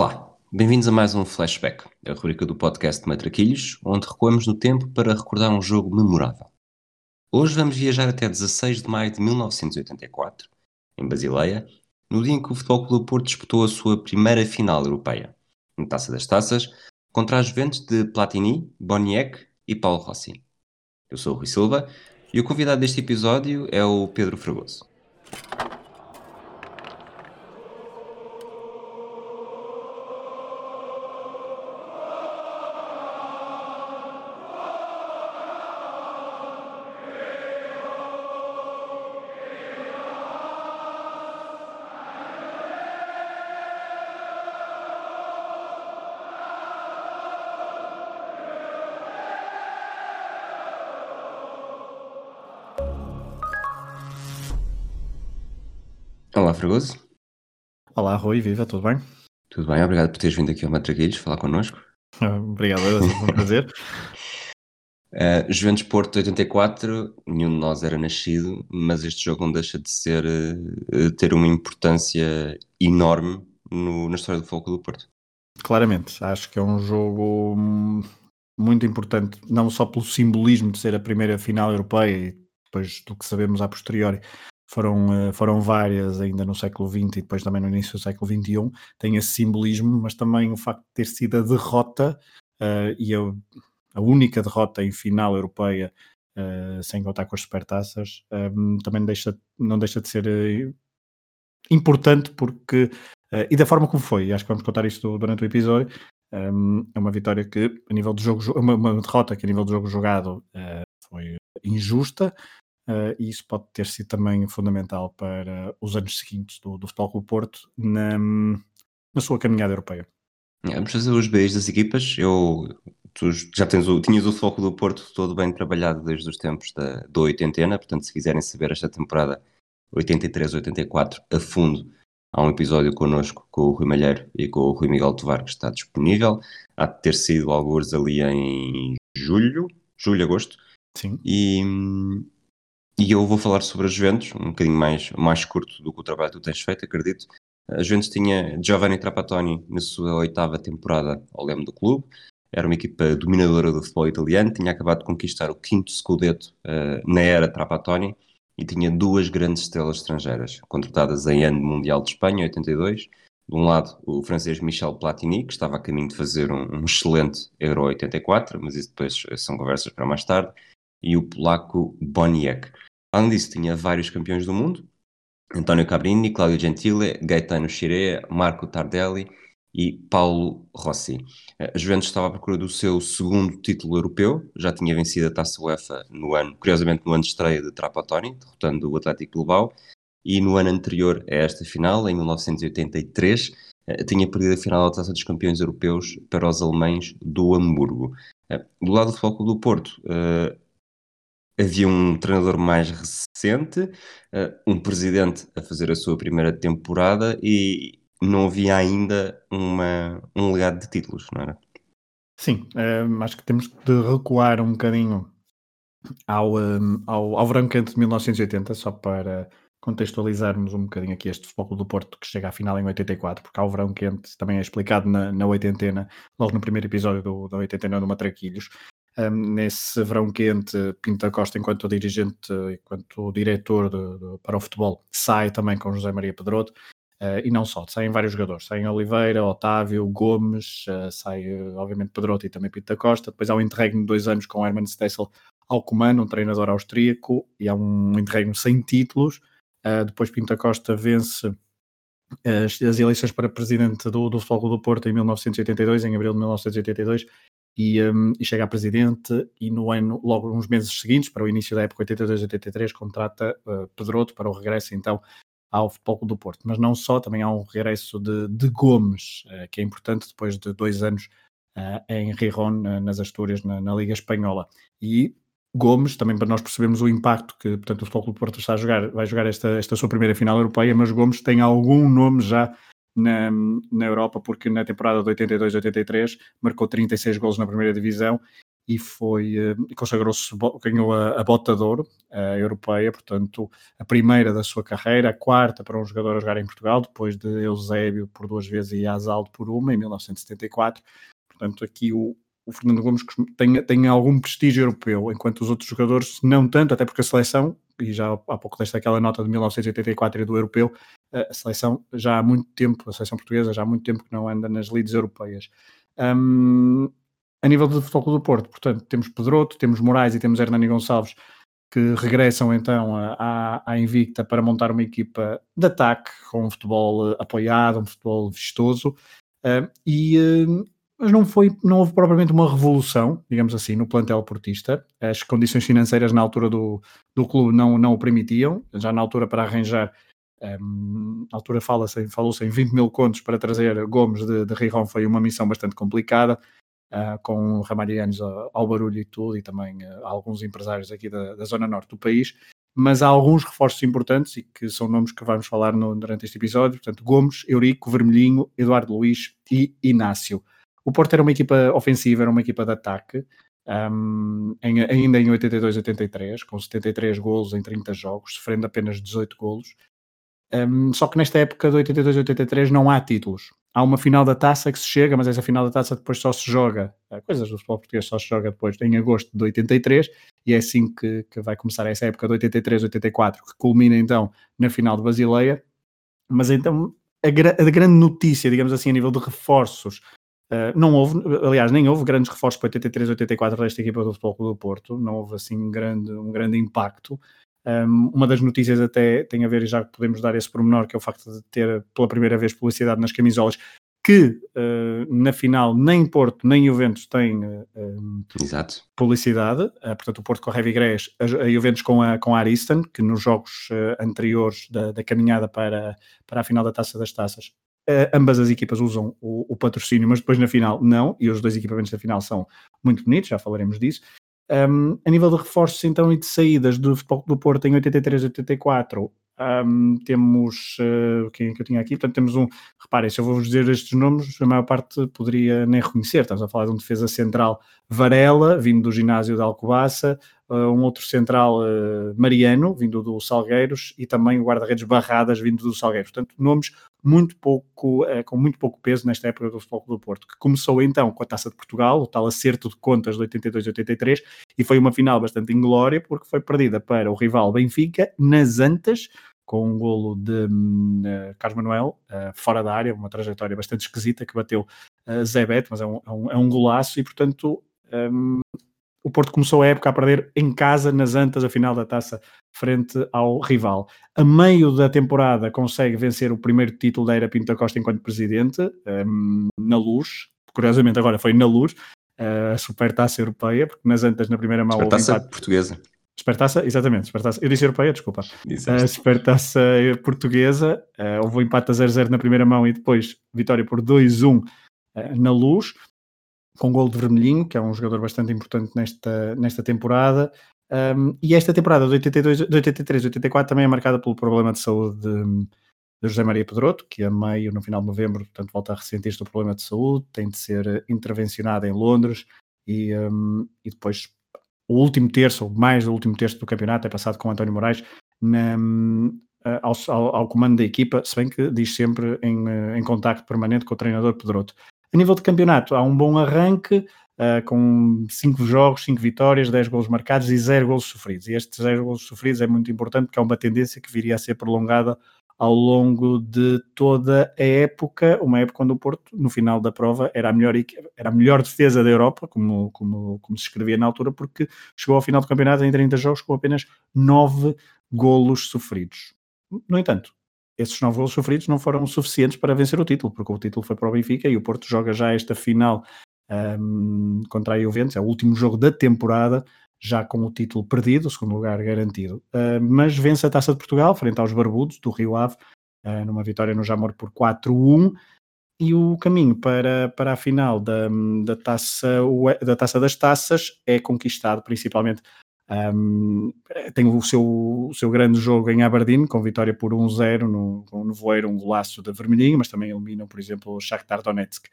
Olá, bem-vindos a mais um Flashback, a rubrica do podcast Matraquilhos, onde recuamos no tempo para recordar um jogo memorável. Hoje vamos viajar até 16 de maio de 1984, em Basileia, no dia em que o Futebol Clube Porto disputou a sua primeira final europeia, em Taça das Taças, contra as Juventus de Platini, Boniek e Paulo Rossi. Eu sou o Rui Silva e o convidado deste episódio é o Pedro Fragoso. Fragoso. Olá, Rui, viva, tudo bem? Tudo bem? Obrigado por teres vindo aqui ao Matraquilhos falar connosco. Obrigado, é um prazer. Uh, Juventus Porto 84, nenhum de nós era nascido, mas este jogo não deixa de ser uh, ter uma importância enorme no, na história do Foco do Porto. Claramente, acho que é um jogo muito importante, não só pelo simbolismo de ser a primeira final europeia e depois do que sabemos a posteriori, foram, eh, foram várias ainda no século XX e depois também no início do século XXI, tem esse simbolismo, mas também o facto de ter sido a derrota uh, e a, a, única derrota em final europeia, uh, sem contar com as supertaças, um, também deixa, não deixa de ser uh, importante porque, e da forma como foi, acho que vamos contar isto durante o episódio, um, é uma vitória que, a nível do jogo, uma, uma derrota que a nível do jogo jogado foi injusta, Uh, e isso pode ter sido também fundamental para os anos seguintes do, do Futebol Clube Porto na, na sua caminhada europeia. É, vamos fazer os beijos das equipas. Eu, tu já tens o, tinhas o foco do Porto todo bem trabalhado desde os tempos da, da oitentena, portanto, se quiserem saber esta temporada 83-84 a fundo, há um episódio connosco com o Rui Malheiro e com o Rui Miguel Tovar que está disponível. Há de ter sido alguns ali em julho, julho, agosto. Sim. E, e eu vou falar sobre a Juventus, um bocadinho mais, mais curto do que o trabalho que tu tens feito, acredito. A Juventus tinha Giovanni Trapattoni na sua oitava temporada ao leme do clube. Era uma equipa dominadora do futebol italiano, tinha acabado de conquistar o quinto Scudetto uh, na era Trapattoni e tinha duas grandes estrelas estrangeiras, contratadas em ano Mundial de Espanha, 82. De um lado, o francês Michel Platini, que estava a caminho de fazer um, um excelente Euro 84, mas isso depois são conversas para mais tarde, e o polaco Boniek. Além disso, tinha vários campeões do mundo, António Cabrini, Claudio Gentile, Gaetano Scirea, Marco Tardelli e Paulo Rossi. A Juventus estava à procura do seu segundo título europeu, já tinha vencido a Taça UEFA no ano, curiosamente no ano de estreia de Trapattoni, derrotando o Atlético Bilbao, e no ano anterior a esta final, em 1983, eh, tinha perdido a final da Taça dos Campeões Europeus para os alemães do Hamburgo. Eh, do lado do Futebol do Porto, eh, havia um treinador mais recente, uh, um presidente a fazer a sua primeira temporada e não havia ainda uma, um legado de títulos, não era? Sim, uh, acho que temos de recuar um bocadinho ao, um, ao, ao verão quente de 1980, só para contextualizarmos um bocadinho aqui este Futebol do Porto que chega à final em 84, porque há o verão quente também é explicado na, na oitentena, logo no primeiro episódio do, da oitentena do Matraquilhos, nesse verão quente, Pinto Costa, enquanto dirigente, enquanto diretor de, de, para o futebol, sai também com José Maria Pedroto, uh, e não só, saem vários jogadores, saem Oliveira, Otávio, Gomes, uh, sai obviamente Pedroto e também Pinto Costa, depois há um interregno de dois anos com Hermann Stessel ao comando, um treinador austríaco, e há um interregno sem títulos, uh, depois Pinto Costa vence as, as, eleições para presidente do, do Futebol do Porto em 1982, em abril de 1982, e, um, e, chega a presidente e no ano, logo uns meses seguintes, para o início da época 82-83, contrata uh, Pedroto para o regresso então ao Futebol do Porto. Mas não só, também há um regresso de, de Gomes, uh, que é importante depois de dois anos uh, em Rijon, nas Astúrias, na, na, Liga Espanhola. E Gomes, também para nós percebermos o impacto que portanto, o Futebol do Porto está a jogar, vai jogar esta, esta sua primeira final europeia, mas Gomes tem algum nome já na, na Europa, porque na temporada de 82-83 marcou 36 gols na primeira divisão e foi uh, consagrou-se, ganhou a, a bota de ouro a europeia, portanto, a primeira da sua carreira, a quarta para um jogador a jogar em Portugal, depois de Eusébio por duas vezes e Asaldo por uma, em 1974. Portanto, aqui o, o Fernando Gomes tem, tem algum prestígio europeu, enquanto os outros jogadores não tanto, até porque a seleção, e já há pouco desta aquela nota de 1984 e do europeu, a seleção já há muito tempo, a seleção portuguesa já há muito tempo que não anda nas lides europeias. Um, a nível do Futebol do Porto, portanto, temos Pedroto, temos Moraes e temos Hernani Gonçalves que regressam então à, à Invicta para montar uma equipa de ataque com um futebol eh, apoiado, um futebol vistoso e mas não foi, não houve propriamente uma revolução, digamos assim, no plantel portista. As condições financeiras na altura do, do clube não, não o permitiam, já na altura para arranjar um, na altura fala-se, falou-se em 20 mil contos para trazer Gomes de, de Rijon, foi uma missão bastante complicada uh, com ramarianos ao, ao, barulho e tudo, e também uh, alguns empresários aqui da, da, zona norte do país, mas há alguns reforços importantes e que são nomes que vamos falar no, durante este episódio, portanto, Gomes, Eurico, Vermelhinho, Eduardo Luiz e Inácio. O Porto era uma equipa ofensiva, era uma equipa de ataque, um, em, ainda em 82-83, com 73 golos em 30 jogos, sofrendo apenas 18 golos. Um, só que nesta época de 82-83 não há títulos há uma final da taça que se chega, mas essa final da taça depois só se joga, coisas do futebol português só se joga depois em agosto de 83, e é assim que, que vai começar essa época de 83-84, que culmina então na final de Basileia. Mas então a, gra a grande notícia, digamos assim, a nível de reforços, uh, não houve, aliás, nem houve grandes reforços para 83-84 desta equipa do Futebol do Porto, não houve assim grande, um grande impacto. Um, uma das notícias até tem a ver, e já podemos dar esse pormenor, que é o facto de ter pela primeira vez publicidade nas camisolas, que uh, na final nem Porto nem Juventus têm uh, publicidade, uh, portanto o Porto com a Heavy Grass, a, a Juventus com a, com a Ariston, que nos jogos anteriores da, da, caminhada para, para a final da Taça das Taças, ambas as equipas usam o, o, patrocínio, mas depois na final não, e os dois equipamentos da final são muito bonitos, já falaremos disso. Um, a nível de reforços então e de saídas do futebol do Porto em 83 84 um, temos uh, quem é que eu tinha aqui, portanto temos um, reparem, se eu vou-vos dizer estes nomes, a maior parte poderia nem reconhecer, estamos a falar de um defesa central Varela, vindo do ginásio de Alcobaça, uh, um outro central uh, Mariano, vindo do Salgueiros, e também o guarda-redes Barradas, vindo do Salgueiros, portanto nomes muito pouco, com muito pouco peso nesta época do Futebol do Porto, que começou então com a Taça de Portugal, o tal acerto de contas de 82 e 83, e foi uma final bastante inglória, porque foi perdida para o rival Benfica, nas Antas, com um golo de uh, Carlos Manuel, uh, fora da área, uma trajetória bastante esquisita que bateu uh, Zé Beto, mas é um, é um, é um golaço e, portanto, um, o Porto começou a época a perder em casa, nas Antas, a final da taça, frente ao rival. A meio da temporada consegue vencer o primeiro título da Era Pinto da Costa enquanto presidente, um, na Luz, curiosamente agora foi na Luz, a Supertaça Europeia, porque nas Antas na primeira mão... Supertaça portuguesa. Supertaça, exatamente, Supertaça. Eu disse europeia, desculpa. A Supertaça portuguesa, uh, houve um empate a 0-0 na primeira mão e depois vitória por 2-1 uh, eh, na luz, com gol de Vermelhinho, que é um jogador bastante importante nesta, nesta temporada. Um, e esta temporada de, 82, de 83 84 também é marcada pelo problema de saúde de, de José Maria Pedroto, que a meio, no final de novembro, portanto, volta a ressentir-se do problema de saúde, tem de ser intervencionado em Londres e, um, e depois o último terço, ou mais do último terço do campeonato, é passado com António Moraes na, ao, ao, ao, comando da equipa, se bem que diz sempre em, eh, em contacto permanente com o treinador Pedroto. A nível de campeonato, há um bom arranque, uh, com 5 jogos, 5 vitórias, 10 gols marcados e 0 gols sofridos. E estes 0 gols sofridos é muito importante porque é uma tendência que viria a ser prolongada ao longo de toda a época, uma época quando o Porto, no final da prova, era a melhor, era a melhor defesa da Europa, como, como, como se escrevia na altura, porque chegou ao final do campeonato em 30 jogos com apenas 9 golos sofridos. No entanto, esses 9 golos sofridos não foram suficientes para vencer o título, porque o título foi para o Benfica e o Porto joga já esta final um, contra a Juventus, é o último jogo da temporada, já com o título perdido, o segundo lugar garantido. Uh, mas vence a Taça de Portugal, frente aos Barbudos, do Rio Ave, uh, numa vitória no Jamor por 4-1. E o caminho para, para a final da, da, taça, da Taça das Taças é conquistado principalmente. Um, tem o seu, o seu grande jogo em Aberdeen, com vitória por 1-0 no, no Voeiro, um golaço de vermelhinho, mas também eliminam, por exemplo, o Shakhtar Donetsk.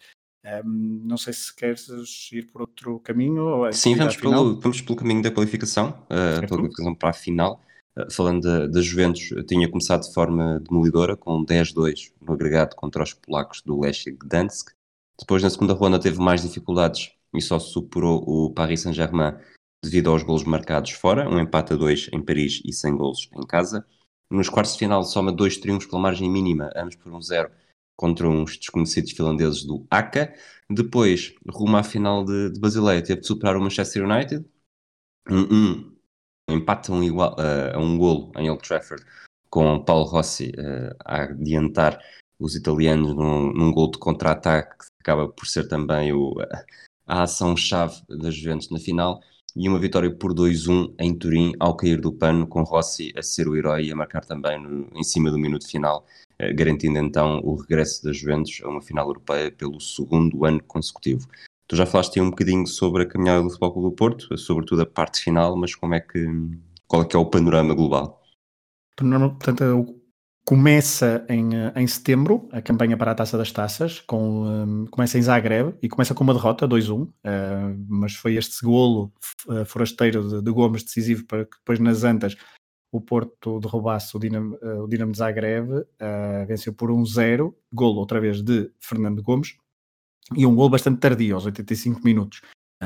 Um, não sei se queres ir por outro caminho. Ou Sim, vamos pelo, vamos pelo caminho da qualificação, uh, pela qualificação para a final. Uh, falando da, da Juventus, tinha começado de forma demolidora, com 10-2 no agregado contra os polacos do Lech Gdansk. Depois, na segunda ronda, teve mais dificuldades e só superou o Paris Saint-Germain devido aos golos marcados fora, um empate a 2 em Paris e sem golos em casa. Nos quartos de final, soma dois triunfos pela margem mínima, ambos por um zero contra uns desconhecidos finlandeses do ACA. Depois, rumo à final de, de Basileia, teve de superar o Manchester United. Um, um empate a um, igual, uh, a um golo em Old Trafford, com Paulo Rossi uh, a adiantar os italianos num, num gol de contra-ataque, que acaba por ser também o, a ação-chave da Juventus na final. E uma vitória por 2-1 em Turim, ao cair do pano, com Rossi a ser o herói e a marcar também no, em cima do minuto final eh, garantindo então o regresso da Juventus a uma final europeia pelo segundo ano consecutivo. Tu já falaste um bocadinho sobre a caminhada do Futebol Clube do Porto, sobretudo a parte final, mas como é que, qual é que é o panorama global? Portanto, começa em, eh, em setembro a campanha para a Taça das Taças, com, um, começa em Zagreb e começa com uma derrota, 2-1, uh, mas foi este golo uh, forasteiro de, de Gomes decisivo para que depois nas Antas o Porto derrubasse o Dinamo, uh, o Dinamo de Zagreb, venceu por 1-0, golo outra vez de Fernando Gomes, e um golo bastante tardio, aos 85 minutos.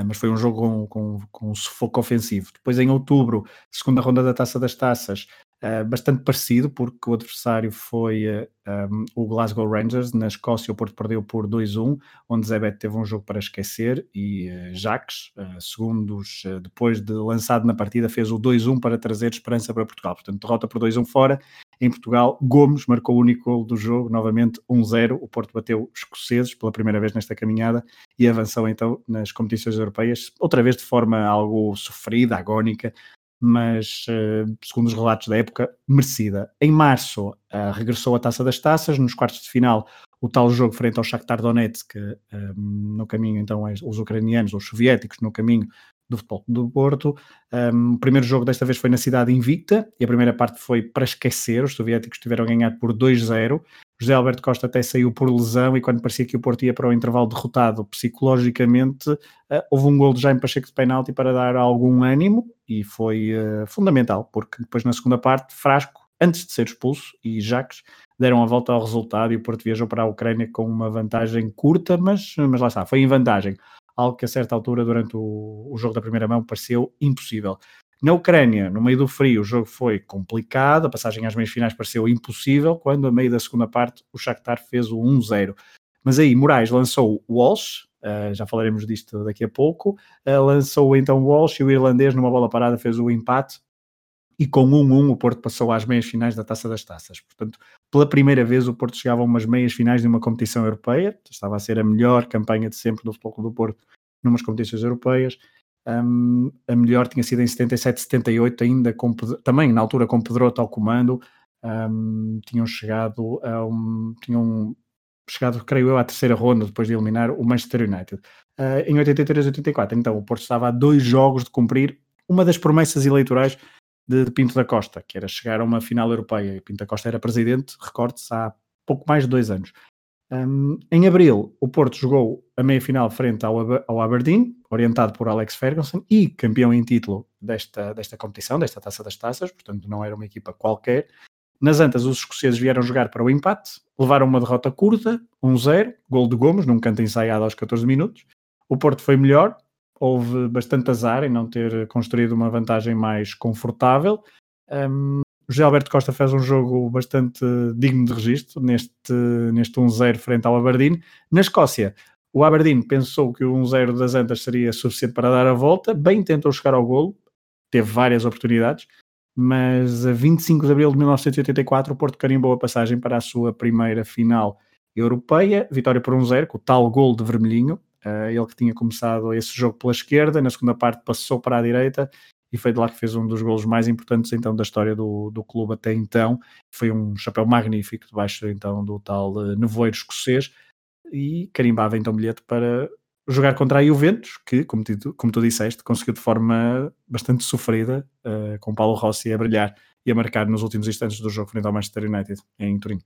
Mas foi um jogo com, com, com um sufoco ofensivo. Depois, em outubro, segunda ronda da Taça das Taças, Uh, bastante parecido, porque o adversário foi uh, eh, um, o Glasgow Rangers. Na Escócia, o Porto perdeu por 2-1, onde Zebet teve um jogo para esquecer e uh, Jacques, segundos depois de lançado na partida, fez o 2-1 para trazer esperança para Portugal. Portanto, derrota por 2-1 fora. Em Portugal, Gomes marcou o único gol do jogo, novamente 1-0. O Porto bateu escoceses pela primeira vez nesta caminhada e avançou então nas competições europeias, outra vez de forma algo sofrida, agónica, mas uh, segundo os relatos da época, merecida. Em março uh, regressou à Taça das Taças, nos quartos de final o tal jogo frente ao Shakhtar Donetsk, um, eh, no caminho então os ucranianos, os soviéticos, no caminho do futebol do Porto. Um, o primeiro jogo desta vez foi na cidade invicta e a primeira parte foi para esquecer. Os soviéticos tiveram a ganhar por 2-0. José Alberto Costa até saiu por lesão e quando parecia que o Porto ia para o intervalo derrotado psicologicamente, uh, houve um gol de Jaime Pacheco de penalti para dar algum ânimo e foi uh, fundamental, porque depois na segunda parte, Frasco, antes de ser expulso, e Jacques deram a volta ao resultado e o Porto viajou para a Ucrânia com uma vantagem curta, mas, mas lá está, foi em vantagem algo que a certa altura, durante o, o jogo da primeira mão, pareceu impossível. Na Ucrânia, no meio do frio, o jogo foi complicado, a passagem às meias finais pareceu impossível, quando a meio da segunda parte o Shakhtar fez o 1-0. Mas aí Moraes lançou o Walsh, uh, já falaremos disto daqui a pouco, uh, lançou então o Walsh e o irlandês numa bola parada fez o empate e com 1-1 o Porto passou às meias finais da Taça das Taças. Portanto, pela primeira vez o Porto chegava a umas meias finais de uma competição europeia, estava a ser a melhor campanha de sempre do Futebol do Porto numas competições europeias. Um, a melhor tinha sido em 77, 78, ainda com, também na altura com Pedroto ao comando. Um, tinham chegado a um, tinham chegado, creio eu, à terceira ronda depois de eliminar o Manchester United. Uh, em 83, 84, então o Porto estava a dois jogos de cumprir uma das promessas eleitorais de, de Pinto da Costa, que era chegar a uma final europeia. E Pinto da Costa era presidente, recorde-se, há pouco mais de dois anos. Um, em abril, o Porto jogou a meia-final frente ao, ao, Aberdeen, orientado por Alex Ferguson, e campeão em título desta, desta competição, desta Taça das Taças, portanto não era uma equipa qualquer. Nas Antas, os escoceses vieram jogar para o empate, levaram uma derrota curta, 1-0, gol de Gomes, num canto ensaiado aos 14 minutos. O Porto foi melhor, houve bastante azar em não ter construído uma vantagem mais confortável. Um, José Alberto Costa fez um jogo bastante digno de registro neste, neste 1-0 frente ao Aberdeen. Na Escócia, o Aberdeen pensou que o 1-0 das Antas seria suficiente para dar a volta, bem tentou chegar ao golo, teve várias oportunidades, mas a 25 de abril de 1984 o Porto carimbou a passagem para a sua primeira final europeia, vitória por 1-0, com o tal gol de vermelhinho, Uh, ele que tinha começado esse jogo pela esquerda, na segunda parte passou para a direita e foi de lá que fez um dos golos mais importantes então da história do, do clube até então. Foi um chapéu magnífico debaixo então do tal uh, nevoeiro escocês e carimbava então bilhete para jogar contra a Juventus, que, como tu, como tu disseste, conseguiu de forma bastante sofrida, uh, com Paulo Rossi a brilhar e a marcar nos últimos instantes do jogo frente ao Manchester United em Turim.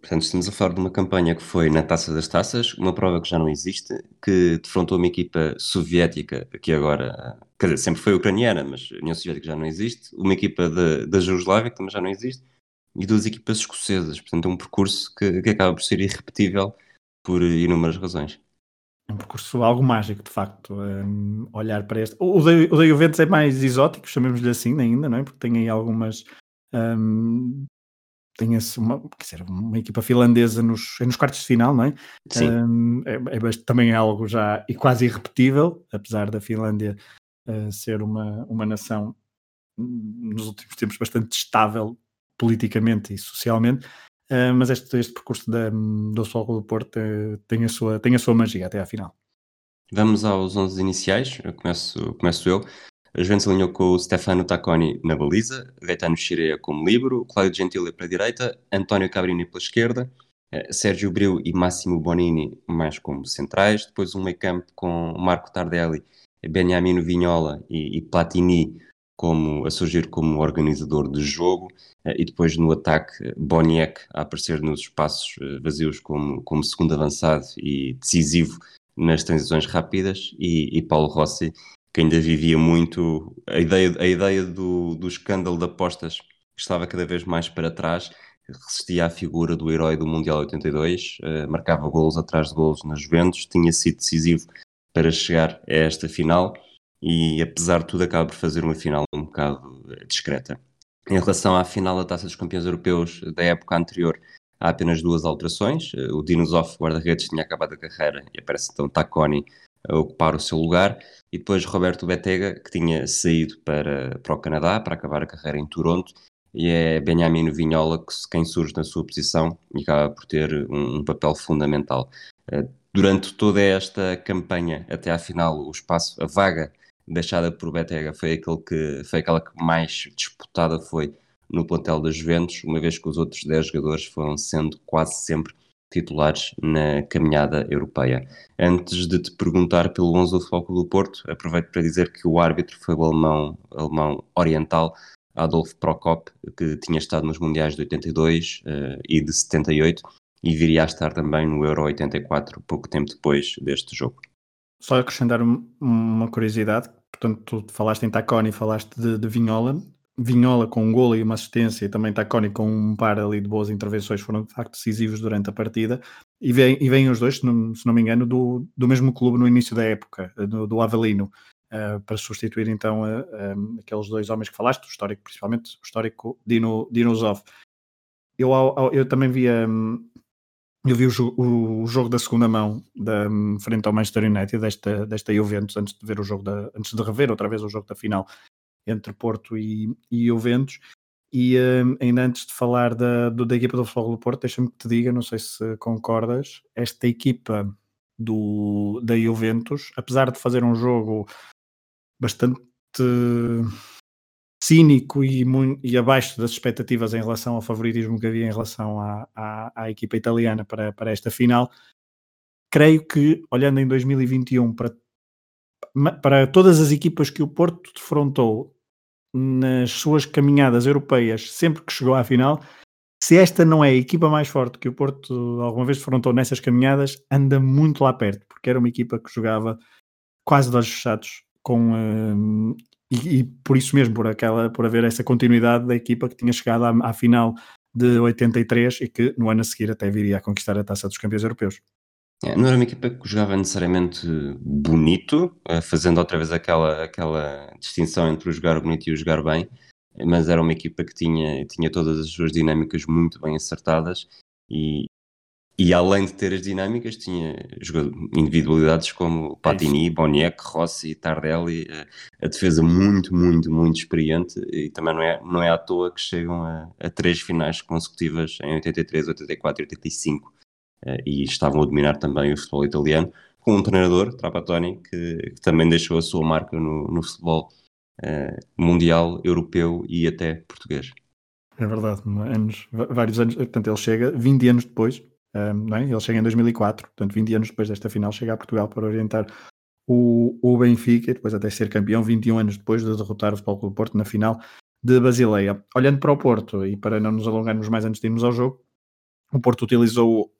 Portanto, estamos a falar de uma campanha que foi na Taça das Taças, uma prova que já não existe, que defrontou uma equipa soviética, que agora, quer dizer, sempre foi ucraniana, mas a União Soviética já não existe, uma equipa da Jugoslávia, que também já não existe, e duas equipas escocesas. Portanto, é um percurso que, que acaba por ser irrepetível por inúmeras razões. Um percurso algo mágico, de facto, um, olhar para este. O o Juventus é mais exótico, chamemos-lhe assim ainda, não é? Porque tem aí algumas um, tem uma, dizer, uma equipa finlandesa nos, nos quartos de final, não é? Sim. Um, é, é, também é algo já e quase irrepetível, apesar da Finlândia uh, ser uma, uma nação hum, nos últimos tempos bastante estável politicamente e socialmente, uh, mas este, este percurso da, do Sol do Porto uh, tem, a sua, tem a sua magia até à final. Vamos aos 11 iniciais, eu começo, começo eu. A Juventus alinhou com o Stefano Tacconi na baliza, Gaetano Chirea como livro, Cláudio Gentile para a direita, António Cabrini pela esquerda, eh, Sérgio Bril e Máximo Bonini mais como centrais, depois um meio campo com Marco Tardelli, Beniamino Vignola e, e Platini como, a surgir como organizador de jogo, eh, e depois no ataque Boniek a aparecer nos espaços eh, vazios como, como segundo avançado e decisivo nas transições rápidas, e, e Paulo Rossi que ainda vivia muito a ideia, a ideia do, do escândalo de apostas que estava cada vez mais para trás, resistia à figura do herói do Mundial 82, uh, eh, marcava golos atrás de golos nas Juventus, tinha sido decisivo para chegar a esta final e apesar de tudo acaba por fazer uma final um bocado eh, discreta. Em relação à final da Taça dos Campeões Europeus da época anterior, há apenas duas alterações. Eh, o Dinosov, guarda-redes, tinha acabado a carreira e aparece então Tacconi a ocupar o seu lugar, e depois Roberto Betega, que tinha saído para, para o Canadá para acabar a carreira em Toronto, e é Benjamin Vinhola que, quem surge na sua posição e acaba por ter um, um papel fundamental. Uh, durante toda esta campanha, até à final, o espaço, a vaga deixada por Betega foi, aquele que, foi aquela que mais disputada foi no plantel das Juventus, uma vez que os outros 10 jogadores foram sendo quase sempre titulares na caminhada europeia. Antes de te perguntar pelo 11 do Futebol do Porto, aproveito para dizer que o árbitro foi o alemão, alemão oriental Adolf Prokop, que tinha estado nos Mundiais de 82 uh, eh, e de 78 e viria a estar também no Euro 84, pouco tempo depois deste jogo. Só acrescentar uma curiosidade, portanto, tu falaste em Taconi, falaste de, de Vinhola, Vinhola com um golo e uma assistência e também Taconi com um par ali de boas intervenções foram de facto decisivos durante a partida e vêm, e vêm os dois, se não, se não me engano, do, do mesmo clube no início da época, do, do Avelino, uh, para substituir então uh, um, aqueles dois homens que falaste, o histórico, principalmente o histórico Dino, Dino Zov. Eu, eu também via um, eu vi o, o, jogo da segunda mão da, um, frente ao Manchester United desta, desta Juventus antes de ver o jogo da, antes de rever outra vez o jogo da final entre Porto e, e Juventus. E um, ainda antes de falar da, do, da equipa do do Porto, deixa-me que te diga, não sei se concordas, esta equipa do, da Juventus, apesar de fazer um jogo bastante cínico e, e abaixo das expectativas em relação ao favoritismo que havia em relação à, à, à equipa italiana para, para esta final, creio que, olhando em 2021 para para todas as equipas que o Porto defrontou nas suas caminhadas europeias, sempre que chegou à final, se esta não é a equipa mais forte que o Porto alguma vez defrontou nessas caminhadas, anda muito lá perto, porque era uma equipa que jogava quase de olhos fechados, com, uh, e, e, por isso mesmo, por, aquela, por haver essa continuidade da equipa que tinha chegado à, à final de 83 e que no ano a seguir até viria a conquistar a taça dos campeões europeus. É, não era uma equipa que jogava necessariamente bonito, eh, fazendo outra vez aquela, aquela distinção entre o jogar bonito e o jogar bem, mas era uma equipa que tinha, tinha todas as suas dinâmicas muito bem acertadas e, e além de ter as dinâmicas, tinha individualidades como Patini, Boniek, Rossi, Tardelli, a, eh, a, defesa muito, muito, muito experiente e também não é, não é à toa que chegam a, a três finais consecutivas em 83, 84 e 85 eh, e estavam a dominar também o futebol italiano, com um treinador, Trapattoni, que, que também deixou a sua marca no, no futebol uh, mundial, europeu e até português. É verdade, anos, vários anos, portanto ele chega 20 anos depois, um, eh, não é? ele chega em 2004, portanto 20 anos depois desta final chega a Portugal para orientar o, o Benfica e depois até ser campeão 21 anos depois de derrotar o Futebol Clube Porto na final de Basileia. Olhando para o Porto e para não nos alongarmos mais antes de irmos ao jogo, o Porto utilizou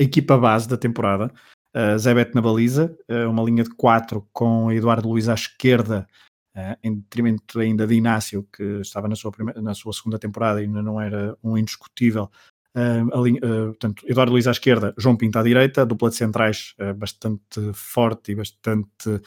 a equipa base da temporada, uh, Zebet na baliza, uh, uma linha de 4 com Eduardo Luiz à esquerda, uh, em detrimento ainda de Inácio, que estava na sua, primeira, na sua segunda temporada e ainda não era um indiscutível. Linha, portanto, Eduardo Luiz à esquerda, João Pinto à direita, dupla de centrais bastante forte e bastante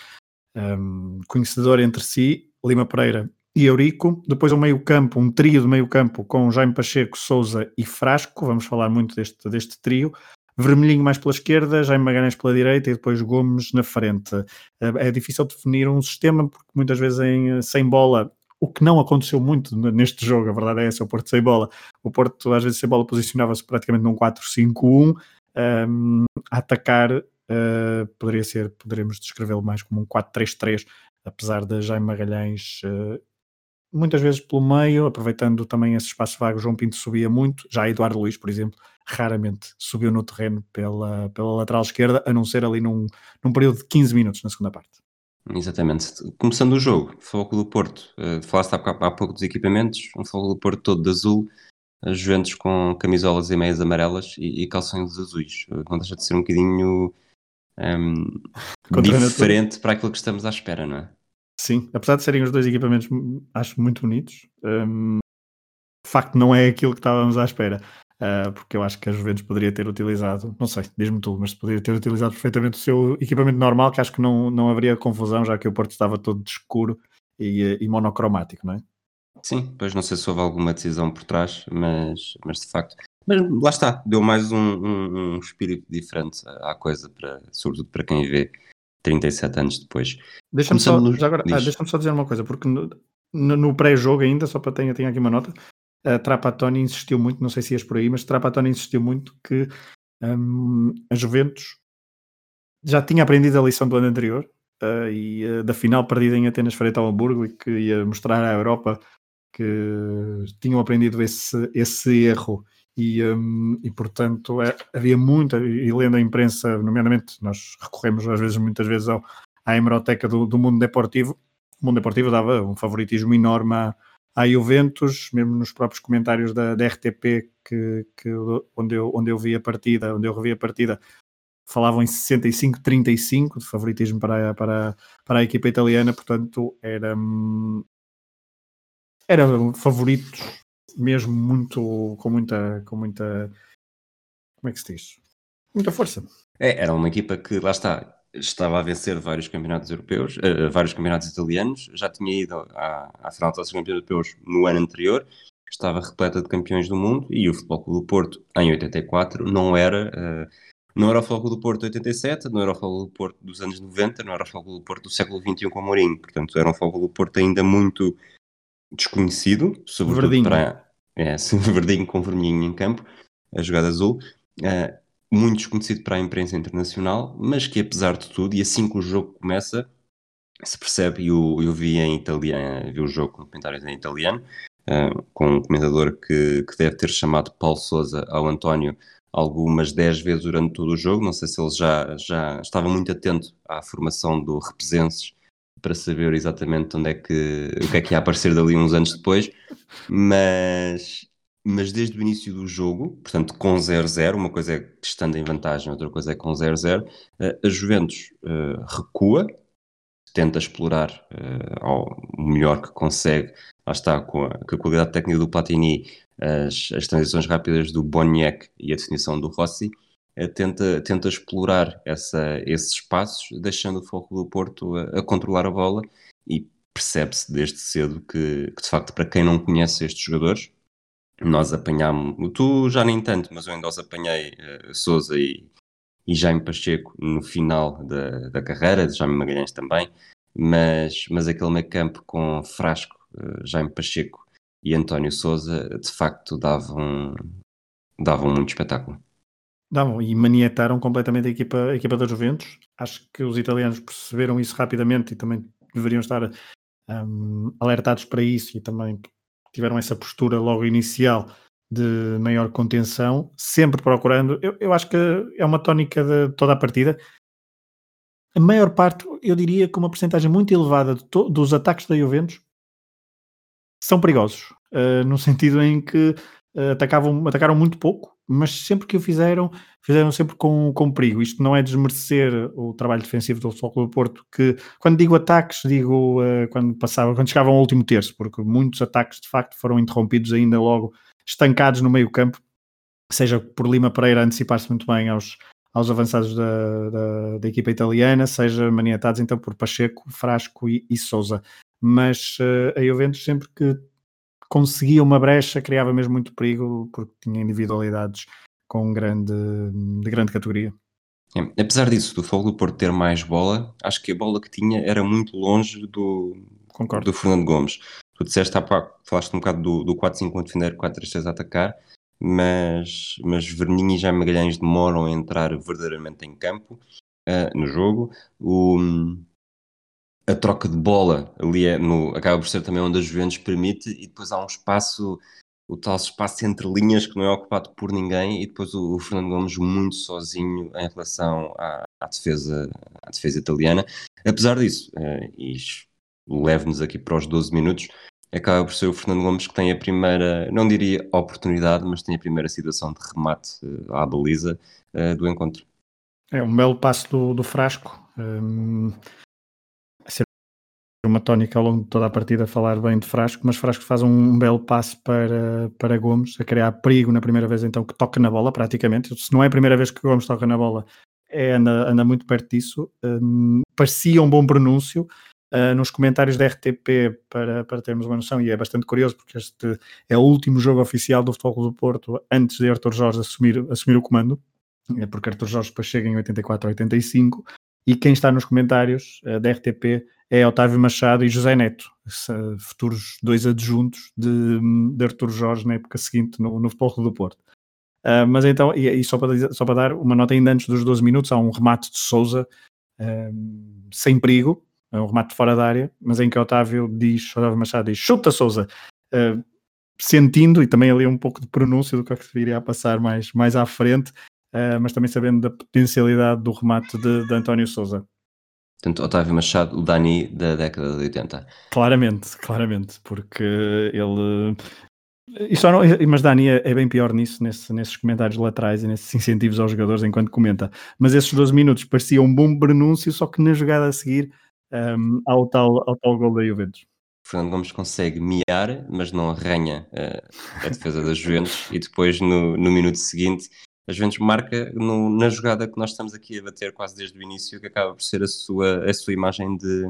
um, conhecedor entre si, Lima Pereira e Eurico. Depois um meio campo, um trio de meio campo com Jaime Pacheco, Souza e Frasco, vamos falar muito deste, deste trio. Vermelhinho mais pela esquerda, Jaime Magalhães pela direita e depois Gomes na frente. É difícil definir um sistema porque muitas vezes em, sem bola, o que não aconteceu muito neste jogo, a verdade é essa, o Porto sem bola. O Porto às vezes sem bola posicionava-se praticamente num 4-5-1 um, a atacar, uh, poderia ser, poderíamos descrevê-lo mais como um 4-3-3, apesar de Jaime Magalhães uh, muitas vezes pelo meio, aproveitando também esse espaço vago, João Pinto subia muito, já Eduardo Luiz, por exemplo, raramente subiu no terreno pela, pela lateral esquerda, a não ser ali num, num período de 15 minutos na segunda parte. Exatamente. Começando o jogo, Foco do Porto, uh, falaste há, há pouco dos equipamentos, um Foco do Porto todo de azul, as Juventus com camisolas e meias amarelas e, e calções azuis. Uh, não deixa de ser um bocadinho um, diferente para aquilo que estamos à espera, não é? Sim, apesar de serem os dois equipamentos, acho muito bonitos, um, de facto não é aquilo que estávamos à espera. Uh, porque eu acho que a Juventus poderia ter utilizado, não sei, diz-me tu, mas poderia ter utilizado perfeitamente o seu equipamento normal, que acho que não, não haveria confusão, já que o Porto estava todo de escuro e, eh, e monocromático, não é? Sim, pois não sei se houve alguma decisão por trás, mas, mas de facto. Mas lá está, deu mais um, um, um espírito diferente à coisa, para, sobretudo para quem vê 37 anos depois. Deixa-me só, agora, ah, deixa só dizer uma coisa, porque no, no, no pré-jogo ainda, só para ter, aqui uma nota, a Trapattoni insistiu muito, não sei se ias por aí, mas Trapattoni insistiu muito que um, a Juventus já tinha aprendido a lição do ano anterior uh, e uh, da final perdida em Atenas frente ao Hamburgo e que ia mostrar à Europa que tinham aprendido esse, esse erro e, um, e portanto é, havia muita, e lendo a imprensa, nomeadamente nós recorremos às vezes, muitas vezes ao, à hemeroteca do, do mundo deportivo, o mundo deportivo dava um favoritismo enorme à, Juventus, mesmo nos próprios comentários da, da RTP, que, que, onde, eu, onde eu vi a partida, onde eu revi a partida, falavam em 65-35 de favoritismo para, para, para a equipa italiana, portanto era, era favoritos mesmo muito com muita com muita como é que se diz? Muita força. É, era uma equipa que lá está, estava a vencer vários campeonatos europeus, uh, vários campeonatos italianos, já tinha ido à, à final dos campeonatos europeus no ano anterior, estava repleta de campeões do mundo e o Futebol Clube do Porto em 84 não era uh, não era o Futebol Clube do Porto de 87, não era o Futebol Clube do Porto dos anos 90, não era o Futebol Clube do Porto do século XXI com o Mourinho, portanto era um Futebol Clube do Porto ainda muito desconhecido, sobretudo verdinho. para é, verdinho com vermelhinho em campo, a jogada azul. Uh, muito desconhecido para a imprensa internacional, mas que apesar de tudo, e assim que o jogo começa, se percebe, e eu, eu vi em italiano, vi o jogo com comentários em italiano, uh, com um comentador que, que deve ter chamado Paulo Souza ao António algumas 10 vezes durante todo o jogo, não sei se ele já, já estava muito atento à formação do Represenses para saber exatamente onde é que, o que é que ia aparecer dali uns anos depois, mas mas desde o início do jogo, portanto com 0-0, uma coisa é estando em vantagem, outra coisa é com 0-0, eh, a Juventus uh, recua, tenta explorar uh, ao melhor que consegue, lá está, com a, com a qualidade técnica do Platini, as, as, transições rápidas do Boniek e a definição do Rossi, tenta, tenta explorar essa, esses espaços, deixando o foco do Porto a, a controlar a bola e percebe-se desde cedo que, que, de facto, para quem não conhece estes jogadores, nós apanhámos, tu já nem tanto, mas eu ainda os apanhei uh, Souza e, e Jaime Pacheco no final da, da carreira, Jaime Magalhães também, mas, mas aquele meio campo com Frasco, uh, Jaime Pacheco e António Souza, de facto davam, davam muito espetáculo. Davam e manietaram completamente a equipa, a equipa da Juventus. Acho que os italianos perceberam isso rapidamente e também deveriam estar um, alertados para isso e também tiveram essa postura logo inicial de maior contenção, sempre procurando. Eu, eu acho que é uma tónica de toda a partida. A maior parte, eu diria que uma porcentagem muito elevada dos ataques da Juventus são perigosos, uh, no sentido em que uh, atacavam, atacaram muito pouco mas sempre que o fizeram, fizeram sempre com, com perigo. Isto não é desmerecer o trabalho defensivo do Futebol do Porto, que quando digo ataques, digo uh, quando passava, quando chegavam ao último terço, porque muitos ataques de facto foram interrompidos ainda logo, estancados no meio campo, seja por Lima Pereira antecipar-se muito bem aos, aos avançados da, da, da, equipa italiana, seja maniatados então por Pacheco, Frasco e, e Souza. Mas uh, a Juventus sempre que conseguia uma brecha, criava mesmo muito perigo, porque tinha individualidades com grande, de grande categoria. É, apesar disso, do Fogo do Porto ter mais bola, acho que a bola que tinha era muito longe do, Concordo. do Fernando Gomes. Tu disseste há pouco, falaste um bocado do, do 4-5 a defender, 4-3-3 a atacar, mas, mas Verninho e Jaime Magalhães demoram a entrar verdadeiramente em campo uh, no jogo. O, a troca de bola ali é no, acaba por ser também onde a Juventus permite e depois há um espaço, o tal espaço entre linhas que não é ocupado por ninguém e depois o, o Fernando Gomes muito sozinho em relação à, à, defesa, à defesa italiana. Apesar disso, uh, e leve-nos aqui para os 12 minutos, acaba por ser o Fernando Gomes que tem a primeira, não diria oportunidade, mas tem a primeira situação de remate uh, à baliza uh, do encontro. É um belo passo do, do Frasco. Um uma tónica ao longo de toda a partida falar bem de Frasco, mas Frasco faz um, belo passo para, para Gomes, a criar perigo na primeira vez então que toca na bola praticamente, se não é a primeira vez que Gomes toca na bola, é, anda, anda muito perto disso, um, parecia um bom pronúncio, Uh, nos comentários da RTP para, para termos uma noção, e é bastante curioso porque este é o último jogo oficial do Futebol do Porto antes de Arthur Jorge assumir, assumir o comando, é porque Arthur Jorge depois chega em 84 85, e quem está nos comentários uh, da RTP é Otávio Machado e José Neto, futuros dois adjuntos de, de Artur Jorge na época seguinte no, no Futebol do Porto. Uh, mas então, e, e, só, para, só para dar uma nota ainda antes dos 12 minutos, há um remate de Souza uh, sem perigo, é um remate fora da área, mas em que Otávio diz, Otávio Machado diz, chuta Souza, uh, sentindo, e também ali um pouco de pronúncio do que é que viria a passar mais, mais à frente, mas também sabendo da potencialidade do remate de, de António Souza. Portanto, Otávio Machado, o Dani da década de 80. Claramente, claramente, porque ele. Só não, mas Dani é, é bem pior nisso, nesse, nesses comentários laterais e nesses incentivos aos jogadores enquanto comenta. Mas esses 12 minutos parecia um bom pronúncio, só que na jogada a seguir um, ao, tal, ao tal gol da Juventus. Fernando Gomes consegue miar, mas não arranha uh, a defesa da Juventus e depois no, no minuto seguinte a Juventus marca no, na jogada que nós estamos aqui a bater quase desde o início, que acaba por ser a sua, a sua imagem de,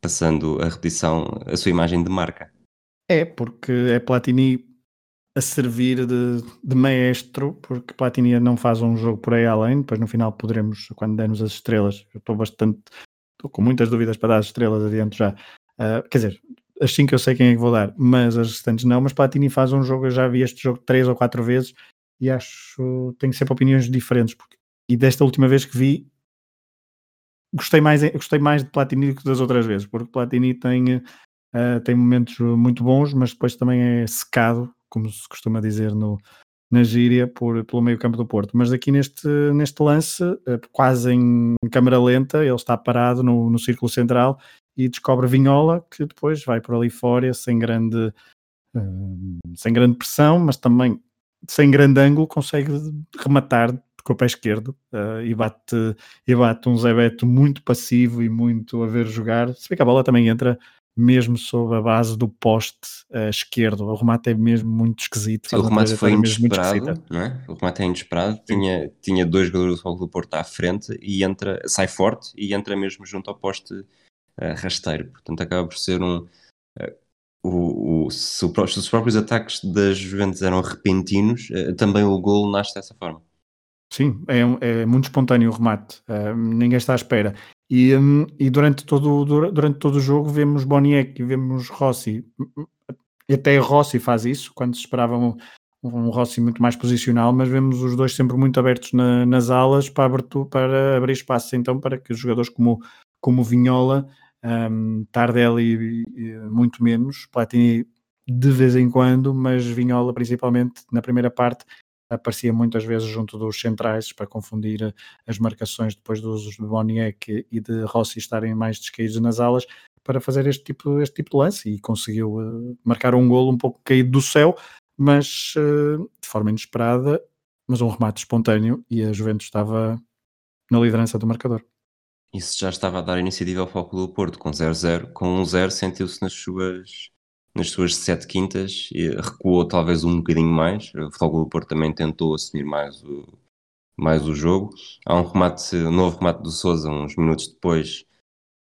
passando a repetição, a sua imagem de marca. É, porque é Platini a servir de, de maestro, porque Platini não faz um jogo por aí além, depois no final poderemos, quando dermos as estrelas, eu estou bastante, estou com muitas dúvidas para dar as estrelas adiante já, uh, quer dizer, as 5 eu sei quem é que vou dar, mas as restantes não, mas Platini faz um jogo, eu já vi este jogo três ou quatro vezes, e acho tenho sempre opiniões diferentes porque, e desta última vez que vi gostei mais, gostei mais de Platini do que das outras vezes, porque Platini tem, uh, tem momentos muito bons, mas depois também é secado, como se costuma dizer no, na gíria, por, pelo meio campo do Porto. Mas aqui neste, neste lance, uh, quase em câmera lenta, ele está parado no, no círculo central e descobre Vinhola, que depois vai por ali fora sem grande, uh, sem grande pressão, mas também sem grande ângulo, consegue rematar com o pé esquerdo uh, e, bate, e bate um Zé Beto muito passivo e muito a ver jogar. Se bem que a bola também entra mesmo sob a base do poste uh, esquerdo. O remate é mesmo muito esquisito. Sim, o remate foi inesperado, não é? O remate é inesperado. Tinha, tinha dois jogadores do Futebol do Porto à frente e entra, sai forte e entra mesmo junto ao poste uh, rasteiro. Portanto, acaba por ser um. Uh, o, o, se, os próprios ataques das Juventus eram repentinos, eh, também o gol nasce dessa forma. Sim, é, é muito espontâneo o remate, uh, ninguém está à espera. E, um, e durante, todo, durante todo o jogo vemos Boniek e vemos Rossi. Até Rossi faz isso, quando se esperava um, um Rossi muito mais posicional, mas vemos os dois sempre muito abertos na, nas alas para, abertura, para abrir espaço então para que os jogadores como, como Vinhola um, Tardelli muito menos, Platini de vez em quando, mas Vinhola principalmente na primeira parte aparecia muitas vezes junto dos centrais para confundir as marcações depois dos de Boniek e de Rossi estarem mais descaídos nas alas para fazer este tipo, este tipo de lance e conseguiu uh, marcar um golo um pouco caído do céu, mas uh, de forma inesperada mas um remate espontâneo e a Juventus estava na liderança do marcador. Isso já estava a dar iniciativa ao Foco do Porto com 0-0. Com 1-0 sentiu-se nas suas, nas suas sete quintas e recuou talvez um bocadinho mais. O Foco do Porto também tentou assumir mais o, mais o jogo. Há um remate, um novo remate do Souza uns minutos depois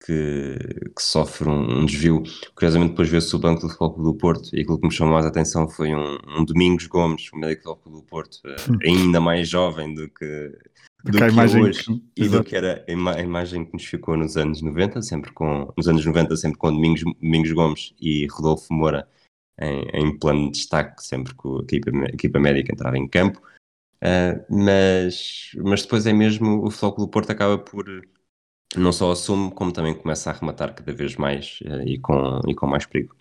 que, que sofre um, um, desvio. Curiosamente, depois vê-se o banco do Futebol do Porto e aquilo que me chamou mais a atenção foi um, um Domingos Gomes, o médico do Futebol do Porto, uh, ainda mais jovem do que, do que, imagem hoje que... e do que era a, ima a, imagem que nos ficou nos anos 90, sempre com, nos anos 90, sempre com Domingos, Domingos Gomes e Rodolfo Moura em, em plano de destaque, sempre que a equipa, a equipa médica entrava em campo. Uh, mas, mas depois é mesmo o do Porto acaba por não só assume, como também começa a arrematar cada vez mais uh, e, com, e com mais perigo.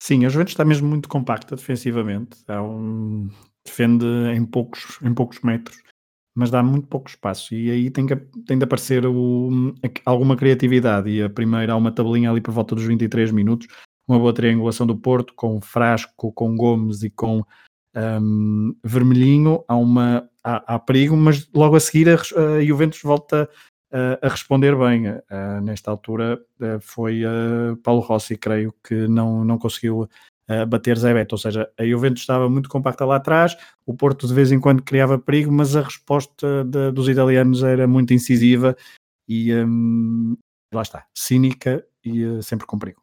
Sim, a Juventus está mesmo muito compacta defensivamente. Um... Defende em poucos, em poucos metros, mas dá muito pouco espaço. E aí tem, que, tem de aparecer o, alguma criatividade. E a primeira há uma tabelinha ali por volta dos 23 minutos, uma boa triangulação do Porto, com Frasco, com Gomes e com um, Vermelhinho. Há, uma, há, há, perigo, mas logo a seguir a, a Juventus volta a responder bem. Nesta altura uh, foi uh, Paulo Rossi, creio que não, não conseguiu bater Zé Beto, ou seja, a Juventus estava muito compacta lá atrás, o Porto de vez em quando criava perigo, mas a resposta de, dos italianos era muito incisiva e um, lá está, cínica e sempre com perigo.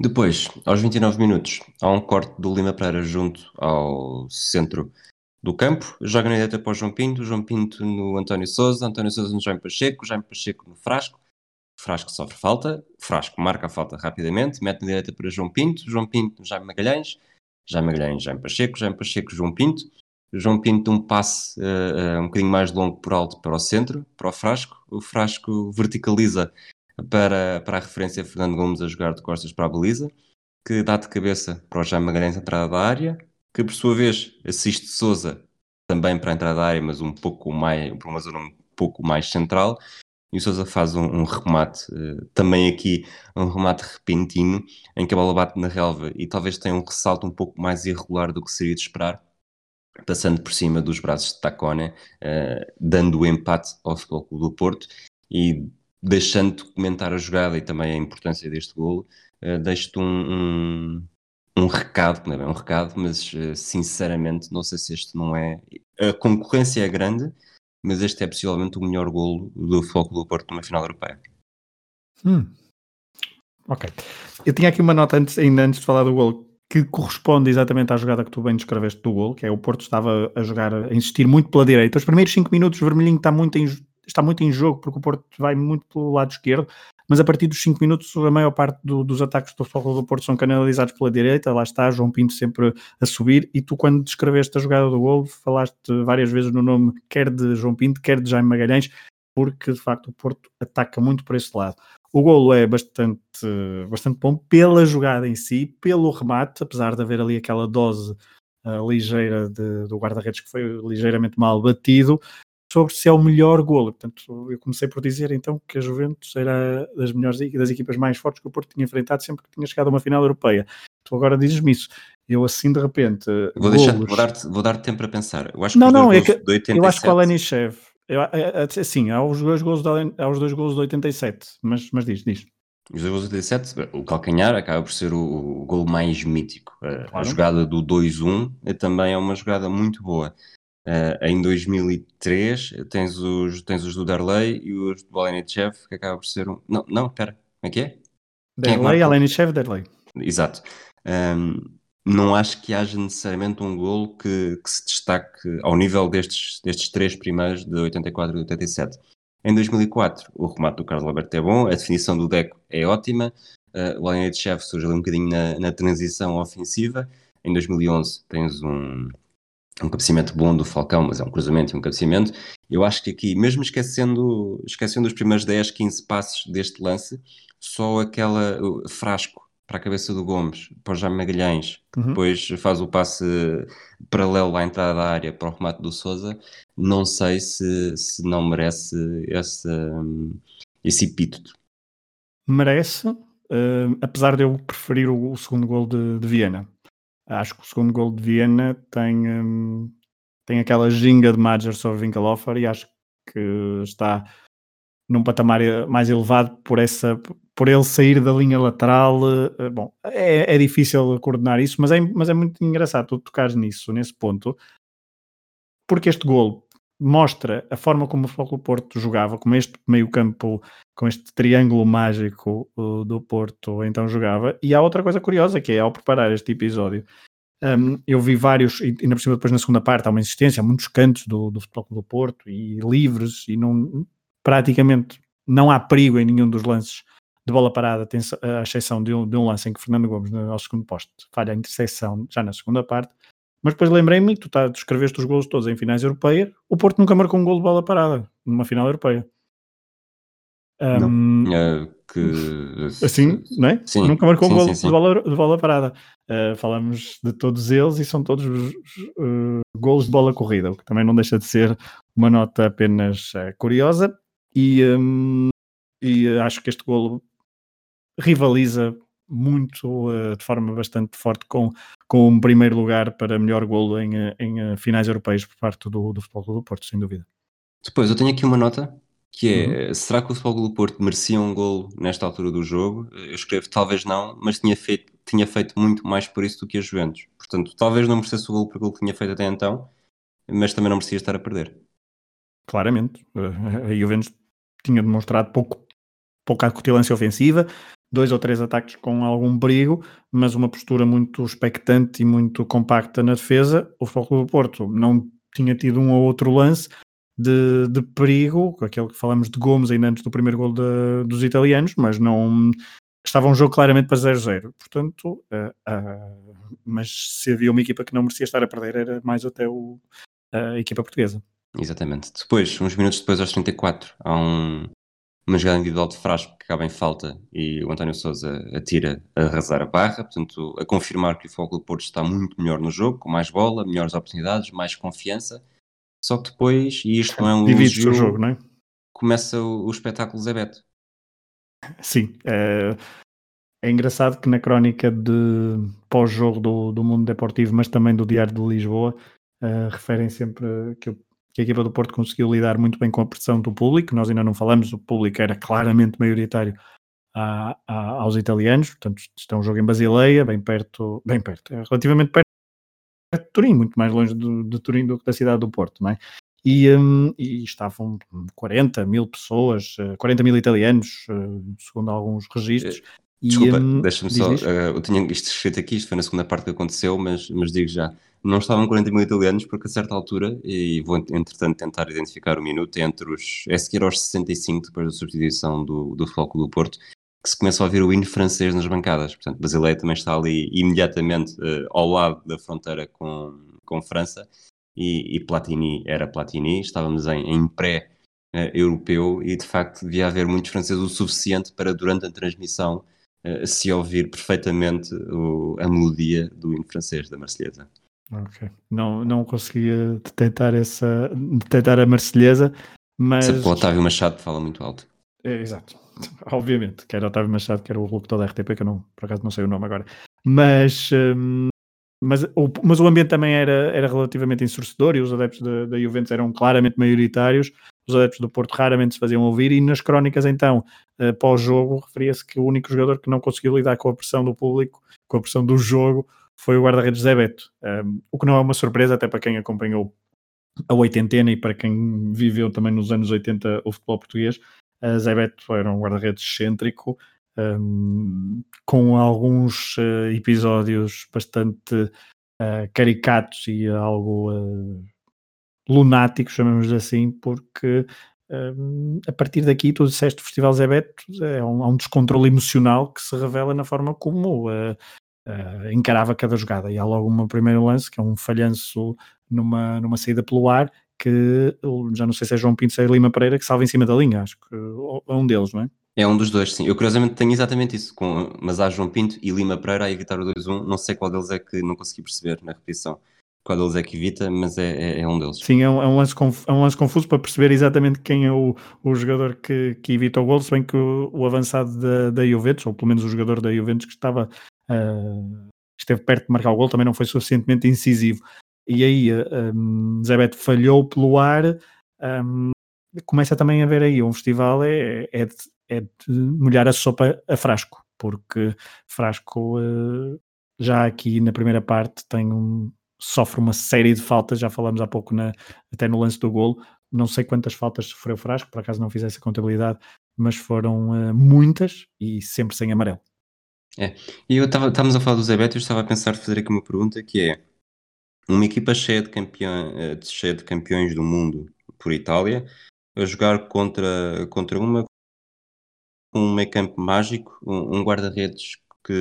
Depois, aos 29 minutos, há um corte do Lima Pereira junto ao centro do campo, joga na direita para o João Pinto, João Pinto no António Souza, António Souza no Jaime Pacheco, Jaime Pacheco no Frasco, Frasco sofre falta, Frasco marca a falta rapidamente, mete na direita para João Pinto, João Pinto Jaime Magalhães, Jaime Magalhães, Jaime Pacheco, Jaime Pacheco, João Pinto, João Pinto um passe uh, um bocadinho mais longo por alto para o centro, para o Frasco, o Frasco verticaliza para, para a referência Fernando Gomes a jogar de costas para a baliza, que dá de cabeça para o Jaime Magalhães a entrada da área, que por sua vez assiste Souza também para a entrada da área, mas um pouco mais, para uma zona um pouco mais central. E o Souza faz um, um remate, uh, também aqui um remate repentino, em que a bola bate na relva e talvez tenha um ressalto um pouco mais irregular do que seria de esperar, passando por cima dos braços de Tacone, uh, dando o empate ao Futebol Clube do Porto e deixando de comentar a jogada e também a importância deste golo, uh, deixo-te um, um, um recado, não é bem um recado, mas uh, sinceramente não sei se este não é. A concorrência é grande, mas este é possivelmente o melhor golo do Foco do Porto numa final europeia. Hum. Ok. Eu tinha aqui uma nota antes, ainda antes de falar do golo que corresponde exatamente à jogada que tu bem descreveste do golo, que é o Porto estava a jogar, a insistir muito pela direita. Os primeiros 5 minutos o Vermelhinho está muito, em, está muito em jogo, porque o Porto vai muito pelo lado esquerdo, mas a partir dos 5 minutos a maior parte do, dos ataques do Futebol do Porto são canalizados pela direita, lá está João Pinto sempre a subir, e tu quando descreveste a jogada do gol falaste várias vezes no nome quer de João Pinto, quer de Jaime Magalhães, porque de facto o Porto ataca muito por esse lado. O golo é bastante, bastante bom pela jogada em si, pelo remate, apesar de haver ali aquela dose uh, ligeira de, do guarda-redes que foi ligeiramente mal batido, sobre se é o melhor golo. Portanto, eu comecei por dizer então que a Juventus era das melhores das equipas mais fortes que o Porto tinha enfrentado sempre que tinha chegado a uma final europeia. Tu agora dizes-me isso. Eu assim de repente. Vou, golos... vou dar-te vou dar tempo para pensar. Eu acho que não, não, é que 87... eu acho que o Alenichev. Sim, há os dois gols de, há os dois gols de 87, mas, mas diz, diz. Os dois gols de 87, o calcanhar acaba por ser o, o gol mais mítico. Claro. A jogada do 2-1 é também é uma jogada muito boa. Uh, em 2003 tens os, tens os do Darley e os do Alenichev, que acaba por ser um. Não, não, espera, como é que é? Darley, é Alenichev, Darley. Exato. Um, não acho que haja necessariamente um golo que, que, se destaque ao nível destes, destes três primeiros, de 84 e 87. Em 2004, o remate do Carlos Alberto é bom, a definição do Deco é ótima, uh, o Alenichev surge ali um bocadinho na, na transição ofensiva. Em 2011 tens um, um cabeceamento bom do Falcão, mas é um cruzamento e um cabeceamento. Eu acho que aqui, mesmo esquecendo, esquecendo os primeiros 10, 15 passos deste lance, só aquela frasco para a cabeça do Gomes, para o Jaime Magalhães, que uhum. depois faz o passe paralelo à entrada da área para o remate do Souza, não sei se, se não merece esse, esse epíteto. Merece, uh, apesar de eu preferir o, o segundo gol de, de Viena. Acho que o segundo gol de Viena tem, um, tem aquela ginga de Major sobre Winkelhofer e acho que está num patamar mais elevado por essa por ele sair da linha lateral, eh, bom, é, é difícil coordenar isso, mas é, mas é muito engraçado tu tocares nisso, nesse ponto, porque este golo mostra a forma como o Futebol Porto jogava, como este meio campo, com este triângulo mágico do Porto então jogava, e há outra coisa curiosa que é, ao preparar este episódio, um, eu vi vários, e ainda por cima depois na segunda parte há uma insistência, há muitos cantos do, do Futebol do Porto, e livres, e não, praticamente não há perigo em nenhum dos lances de bola parada, a exceção de um, de um lance em que Fernando Gomes, no segundo posto, falha a interseção já na segunda parte. Mas depois lembrei-me que tu, tá, tu escreveste os golos todos em finais europeias. O Porto nunca marcou um gol de bola parada numa final europeia. Um, não, é que... Assim, não é? Sim, nunca marcou sim, um gol de bola, de bola parada. Uh, falamos de todos eles e são todos uh, golos de bola corrida, o que também não deixa de ser uma nota apenas uh, curiosa. E, um, e acho que este golo rivaliza muito, uh, de forma bastante forte, com, com um primeiro lugar para melhor golo em, eh, em uh, finais europeias por parte do, do Futebol do Porto, sem dúvida. Depois, eu tenho aqui uma nota que é, uhum. será que o Futebol do Porto merecia um golo nesta altura do jogo? Eu escrevo talvez não, mas tinha feito, tinha feito muito mais por isso do que a Juventus. Portanto, talvez não merecesse o golo por aquilo que tinha feito até então, mas também não merecia estar a perder. Claramente. A Juventus tinha demonstrado pouco, pouca acutilância ofensiva, dois ou três ataques com algum perigo, mas uma postura muito expectante e muito compacta na defesa. O Futebol do Porto não tinha tido um ou outro lance de, de perigo, aquele que falamos de Gomes ainda antes do primeiro gol de, dos italianos, mas não estava um jogo claramente para 0-0. Portanto, uh, uh, mas se havia uma equipa que não merecia estar a perder, era mais até o, a equipa portuguesa. Exatamente. Depois, uns minutos depois, aos 34, há um, uma jogada individual de Frasco que acaba em falta e o António Souza atira a arrasar a barra, portanto, a confirmar que o Foco do Porto está muito melhor no jogo, com mais bola, melhores oportunidades, mais confiança. Só que depois, e isto não é um elogio, o jogo, não é? começa o, o espetáculo Zé Beto. Sim, é, é engraçado que na crónica de pós-jogo do, do Mundo Deportivo, mas também do Diário de Lisboa, uh, referem sempre que eu que a equipa do Porto conseguiu lidar muito bem com a pressão do público. Nós ainda não falamos, o público era claramente maioritário a, a, aos italianos, portanto, isto é um jogo em Basileia, bem perto, bem perto, é relativamente perto de Turim, muito mais longe de, de Turim do que da cidade do Porto, não é? E, um, e, estavam 40 mil pessoas, 40 eh, mil italianos, eh, segundo alguns registros. Desculpa, um, deixa-me só, uh, eu tinha isto escrito aqui, isto foi na segunda parte que aconteceu, mas, mas digo já, não estavam 40 mil italianos, porque a certa altura, e vou entretanto tentar identificar o minuto, entre os. é seguir aos 65, depois da substituição do, do Foco do Porto, que se começa a ouvir o hino francês nas bancadas. Portanto, Basileia também está ali imediatamente uh, ao lado da fronteira com, com França, e, e Platini era Platini, estávamos em, em pré. Uh, europeu e de facto devia haver muitos franceses o suficiente para durante a transmissão se ouvir perfeitamente o, a melodia do hino francês da Marselhesa. Ok. Não, não conseguia detectar essa detectar a Marselhesa, mas. Sempre o Otávio Machado fala muito alto. É, exato. Obviamente, que era o Otávio Machado, que era o locutor da RTP, que eu não, por acaso não sei o nome agora. Mas, hum, mas, o, mas o ambiente também era, era relativamente ensurdecedor e os adeptos da, da Juventus eram claramente maioritários. Os adeptos do Porto raramente se faziam ouvir e nas crónicas então, uh, pós-jogo, referia-se que o único jogador que não conseguiu lidar com a pressão do público, com a pressão do jogo, foi o guarda-redes Zé Beto. Um, o que não é uma surpresa, até para quem acompanhou a oitentena e para quem viveu também nos anos 80 o futebol português. Uh, Zé Beto era um guarda-redes excêntrico, um, com alguns uh, episódios bastante uh, caricatos e algo uh, lunáticos, chamamos assim, porque a partir daqui, tu disseste, o Festival Zé Beto é um, um descontrole emocional que se revela na forma como uh, encarava cada jogada. E há logo um primeiro lance, que é um falhanço numa, numa saída pelo ar, que já não sei se é João Pinto ou Lima Pereira, que salva em cima da linha, acho que é um deles, não é? É um dos dois, sim. Eu curiosamente tenho exatamente isso, com, mas há João Pinto e Lima Pereira a evitar o 2-1. Não sei qual deles é que não consegui perceber na repetição qual deles é que evita, mas é, é, é um deles. Sim, é um, é, um lance é um lance confuso para perceber exatamente quem é o, o jogador que, que evita o gol, se bem que o, o avançado da, da Juventus, ou pelo menos o jogador da Juventus que estava uh, esteve perto de marcar o gol, também não foi suficientemente incisivo. e aí um, Zé Beto falhou pelo ar. Um, começa também a ver aí um festival é, é, de, é de molhar a sopa a frasco, porque frasco uh, já aqui na primeira parte tem um, sofre uma série de faltas, já falamos há pouco na, até no lance do golo, não sei quantas faltas sofreu Frasco, por acaso não fiz essa contabilidade, mas foram uh, muitas e sempre sem amarelo. É, e eu estava, estávamos a falar do Zé Beto, eu estava a pensar fazer aqui uma pergunta que é uma equipa cheia de, campeão, eh, cheia de campeões do mundo por Itália a jogar contra, contra uma um meio campo mágico, um, um guarda-redes que,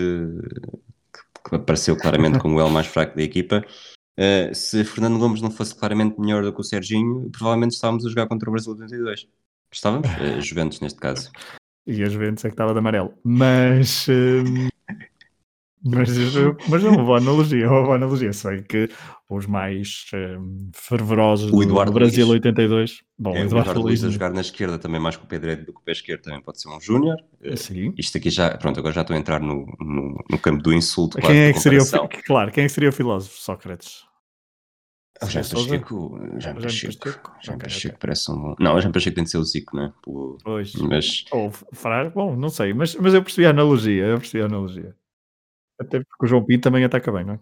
que, apareceu claramente como o L mais fraco da equipa. Uh, se Fernando Gomes não fosse claramente melhor do que o Serginho, provavelmente estávamos a jogar contra o Brasil 82. Estávamos? Uh, Juventus, neste caso. E a Juventus é que estava de amarelo. Mas. Uh, mas, mas é uma boa analogia, é uma boa analogia. Sei que os mais um, fervorosos o Eduardo do Brasil Luiz. 82. Bom, é, o Eduardo, Eduardo Luiz a jogar na esquerda também mais com o pé direito do que o pé esquerdo também pode ser um júnior. Eh, sim. Isto aqui já, pronto, agora já estou a entrar no, no, no campo do insulto. Quem é que seria o, claro, quem é que seria o filósofo Sócrates? O Jean Pacheco, Jean Pacheco, Jean Pacheco parece um. Não, o Jean Pacheco tem de ser o Zico, não é? Pelo... Pois. Mas... Ou Frar, bom, não sei, mas, mas eu percebi a analogia, eu percebi a analogia. Até porque o João Pinto também ataca bem, não é?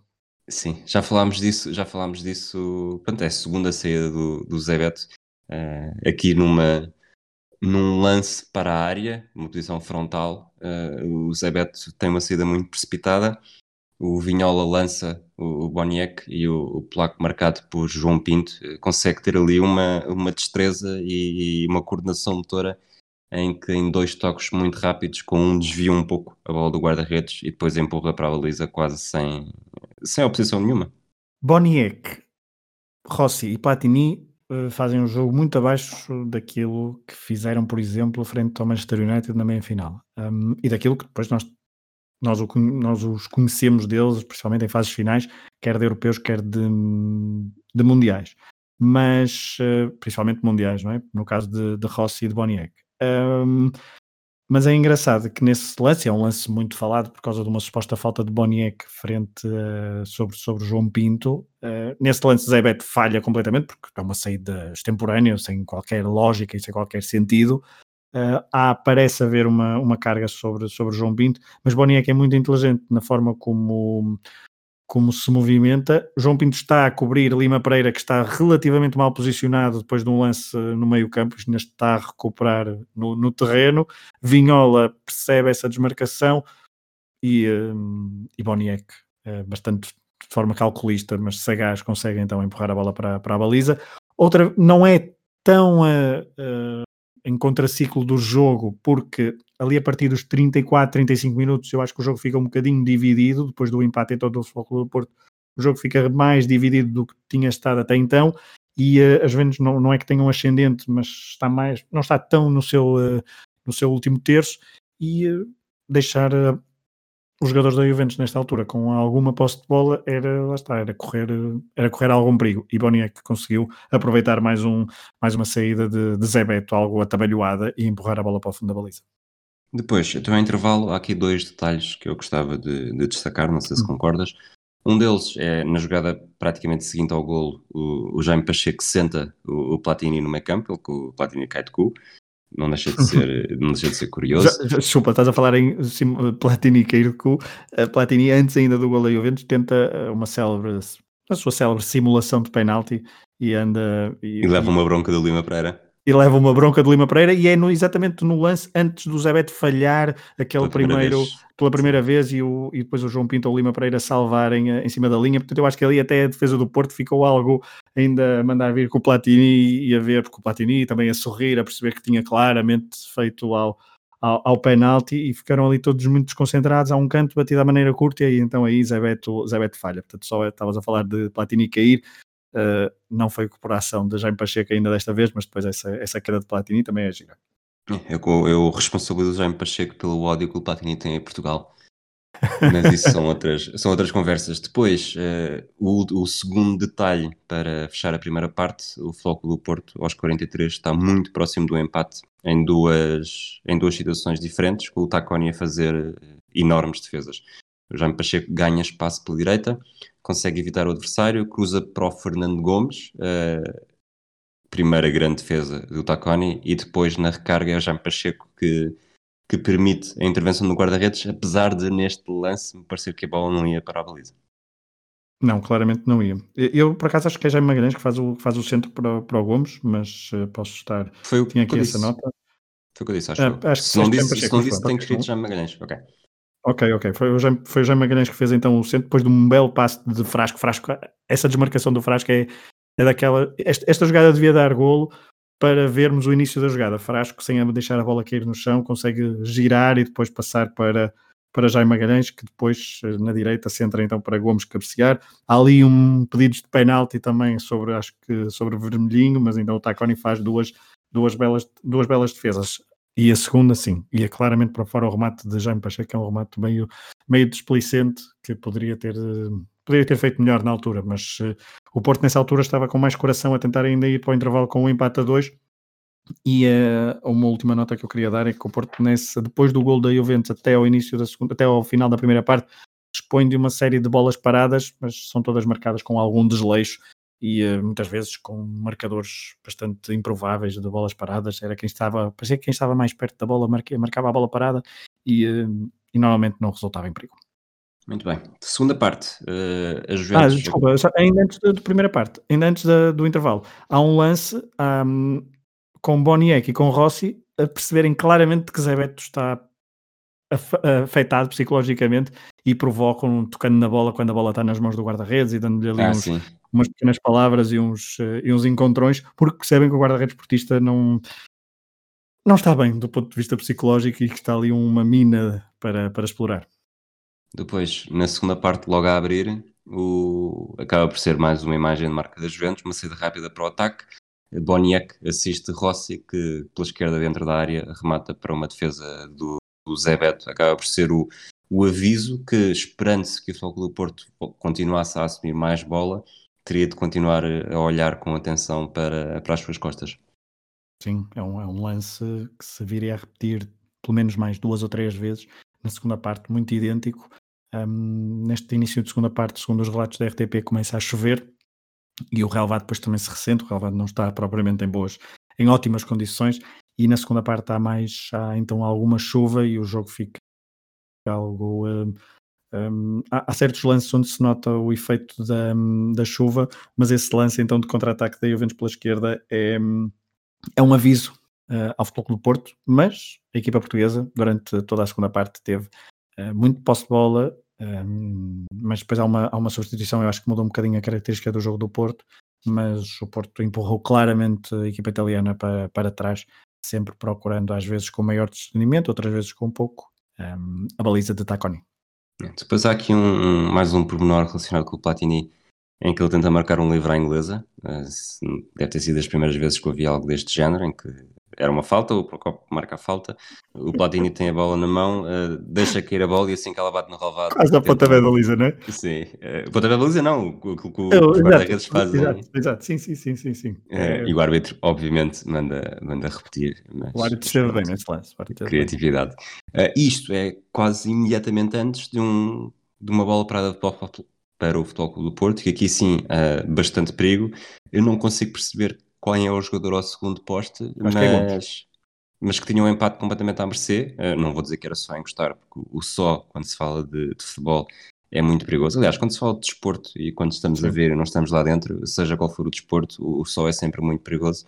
Sim, já falámos disso, já falámos disso, pronto, é a segunda saída do, do Zé Beto, uh, aqui numa, num lance para a área, uma posição frontal, uh, o Zé Beto tem uma saída muito precipitada, o Vinhola lança o, o Boniek e o, o placo marcado por João Pinto. Uh, consegue ter ali uma, uma destreza e, e uma coordenação motora em que em dois toques muito rápidos, com um desvia um pouco a bola do guarda-redes e depois empurra para a baliza quase sem, sem oposição nenhuma. Boniek, Rossi e Platini uh, fazem um jogo muito abaixo daquilo que fizeram, por exemplo, frente ao Manchester United na meia-final. Um, e daquilo que depois nós, nós, o, nós os conhecemos deles, principalmente em fases finais, quer de europeus, quer de, de mundiais. Mas, uh, principalmente mundiais, não é? No caso de, de Rossi e de Boniek. Um, mas é engraçado que nesse lance, é um lance muito falado por causa de uma suposta falta de Boniek frente uh, sobre, sobre João Pinto. Uh, nesse lance, Zé Beto falha completamente, porque é uma saída extemporânea, sem qualquer lógica e sem qualquer sentido. Uh, há, parece haver uma, uma carga sobre, sobre João Pinto, mas Boniek é muito inteligente na forma como, como se movimenta. João Pinto está a cobrir Lima Pereira, que está relativamente mal posicionado depois de um lance no meio campo, ainda está a recuperar no, no terreno. Vinhola percebe essa desmarcação e, um, e Boniek, é bastante de forma calculista, mas sagaz, consegue então empurrar a bola para, para a baliza. Outra, não é tão uh, uh, em contraciclo do jogo, porque ali a partir dos 34, 35 minutos, eu acho que o jogo fica um bocadinho dividido, depois do empate em todo o Futebol do Porto, o jogo fica mais dividido do que tinha estado até então, e uh, as vendas não, não é que tenham ascendente, mas está mais, não está tão no seu, uh, no seu último terço, e uh, deixar os jogadores da Juventus nesta altura com alguma posse de bola era, lá está, era correr, era correr algum perigo. E Boniek conseguiu aproveitar mais, um, mais uma saída de, de Zé Beto, algo atabalhoada, e empurrar a bola para o fundo da baliza. Depois, em intervalo, há aqui dois detalhes que eu gostava de, de destacar, não sei se hum. concordas. Um deles é na jogada praticamente seguinte ao golo, o, o Jaime Pacheco senta o, o Platini no meio campo, ele, o Platini cai de cu, não deixa de ser, não deixa de ser curioso. Já, desculpa, estás a falar em Platini Keirku. Platini, antes ainda do gol da Juventus, tenta eh, uma célebre, a sua célebre simulação de penalti e anda. E, e leva uma bronca do Lima Pereira e leva uma bronca de Lima Pereira e é no, exatamente no lance antes do Zé Beto falhar aquele pela primeiro vez. pela primeira vez e, o, e depois o João Pinto ou o Lima Pereira salvarem eh, em cima da linha, portanto eu acho que ali até a defesa do Porto ficou algo ainda a mandar vir com o Platini e a ver, porque o Platini também a sorrir, a perceber que tinha claramente feito ao, ao, ao penalti e ficaram ali todos muito desconcentrados a um canto, batido à maneira curta e então aí Zé Beto, Zé Beto falha, portanto só estavas a falar de Platini cair Uh, não foi cooperação de Jaime Pacheco ainda desta vez, mas depois essa, essa queda de Platini também é gira. Eu, eu responsabilizo Jaime Pacheco pelo ódio que o Platini tem em Portugal. Mas isso são outras, são outras conversas. Depois, uh, o, o, segundo detalhe para fechar a primeira parte, o Floco do Porto aos 43 está muito próximo do empate em duas, em duas situações diferentes, com o Taconi a fazer enormes defesas. O Jaime Pacheco ganha espaço pela direita, consegue evitar o adversário, cruza para o Fernando Gomes, uh, primeira grande defesa do Taconi, e depois na recarga é o Jaime Pacheco que, que permite a intervenção do guarda-redes, apesar de neste lance me parecer que a bola não ia para a baliza. Não, claramente não ia. Eu, por acaso, acho que é Jaime Magalhães que faz o, faz o centro para, para o Gomes, mas uh, posso estar. Foi o Tinha aqui essa nota. Foi o que eu disse, acho. Uh, acho que se não disse, se não disse tem escrito Jaime Magalhães. Ok. Ok, ok. Foi o, Jaime, foi o Jaime Magalhães que fez então o centro, depois de um belo passe de Frasco. Frasco, essa desmarcação do Frasco é, é daquela. Esta, esta jogada devia dar golo para vermos o início da jogada. Frasco, sem deixar a bola cair no chão, consegue girar e depois passar para para Jaime Magalhães, que depois eh, na direita centra então para Gomes cabecear. Há ali um pedido de penalti também sobre, acho que sobre Vermelhinho, mas então o Taconi faz duas, duas, belas, duas belas defesas. E a segunda, sim, ia claramente para fora o remate de Jaime Pacheco, que é um remate meio, meio desplicente, que poderia ter, poderia ter feito melhor na altura, mas uh, o Porto nessa altura estava com mais coração a tentar ainda ir para o intervalo com um empate a dois, e uh, uma última nota que eu queria dar é que o Porto nesse, depois do gol da Juventus até ao início da segunda, até ao final da primeira parte, dispõe de uma série de bolas paradas, mas são todas marcadas com algum desleixo e uh, muitas vezes com marcadores bastante improváveis de bolas paradas. Era quem estava, parecia que quem estava mais perto da bola marcava a bola parada e, uh, e normalmente não resultava em perigo. Muito bem. Segunda parte. Uh, a Juventus... Ah, desculpa, ainda antes da primeira parte, ainda antes da, do intervalo, há um lance um, com Boniek e com Rossi a perceberem claramente que Zé Beto está afetado psicologicamente e provocam tocando na bola quando a bola está nas mãos do guarda-redes e dando-lhe ali ah, uns, umas pequenas palavras e uns, uh, e uns encontrões, porque percebem que o guarda-redes portista não, não está bem do ponto de vista psicológico e que está ali uma mina para, para explorar. Depois, na segunda parte, logo a abrir, o... acaba por ser mais uma imagem de marca das Juventus, uma saída rápida para o ataque, Boniek assiste Rossi, que pela esquerda dentro da área remata para uma defesa do, do Zé Beto. Acaba por ser o, o aviso que, esperando-se que o Futebol do Porto continuasse a assumir mais bola, teria de continuar a olhar com atenção para, para as suas costas. Sim, é um, é um lance que se viria a repetir pelo menos mais duas ou três vezes na segunda parte, muito idêntico. Um, neste início de segunda parte, segundo os relatos da RTP, começa a chover e o relevado depois também se ressente, o relevado não está propriamente em boas, em ótimas condições, e na segunda parte há mais, há então alguma chuva e o jogo fica algo... Um, um, há, há, certos lances onde se nota o efeito da, da chuva, mas esse lance então de contra-ataque da Juventus pela esquerda é, é um aviso uh, ao Futebol do Porto, mas a equipa portuguesa durante toda a segunda parte teve uh, muito posse de bola, um, mas depois há uma, há uma substituição, eu acho que mudou um bocadinho a característica do jogo do Porto, mas o Porto empurrou claramente a equipa italiana para, para trás, sempre procurando às vezes com maior discernimento, outras vezes com pouco, um, a baliza de Taconi. É, depois há aqui um, um, mais um pormenor relacionado com o Platini, em que ele tenta marcar um livro à inglesa. Uh, deve ter sido as primeiras vezes que eu vi algo deste género, em que era uma falta, o Procopio marca a falta, o Platini tem a bola na mão, uh, deixa cair a bola e assim que ela bate no relvado. Quase a pontapé da Lisa, não é? Sim, uh, pontapé da Lisa não, o que o guarda-redes faz. Exato, exato, sim, sim, sim, sim. sim. Uh, e o árbitro, obviamente, manda, manda repetir. Mas, o árbitro esteve bem nesse lance. Criatividade. Uh, isto é quase imediatamente antes de, um, de uma bola parada de para o Futebol Clube do Porto, que aqui sim, uh, bastante perigo. Eu não consigo perceber qual é o jogador ao segundo poste, mas, é mas que tinha um empate completamente à mercê. Uh, não vou dizer que era só encostar, porque o só, quando se fala de, de futebol, é muito perigoso. Aliás, quando se fala de desporto e quando estamos Sim. a ver e não estamos lá dentro, seja qual for o desporto, o, o só é sempre muito perigoso.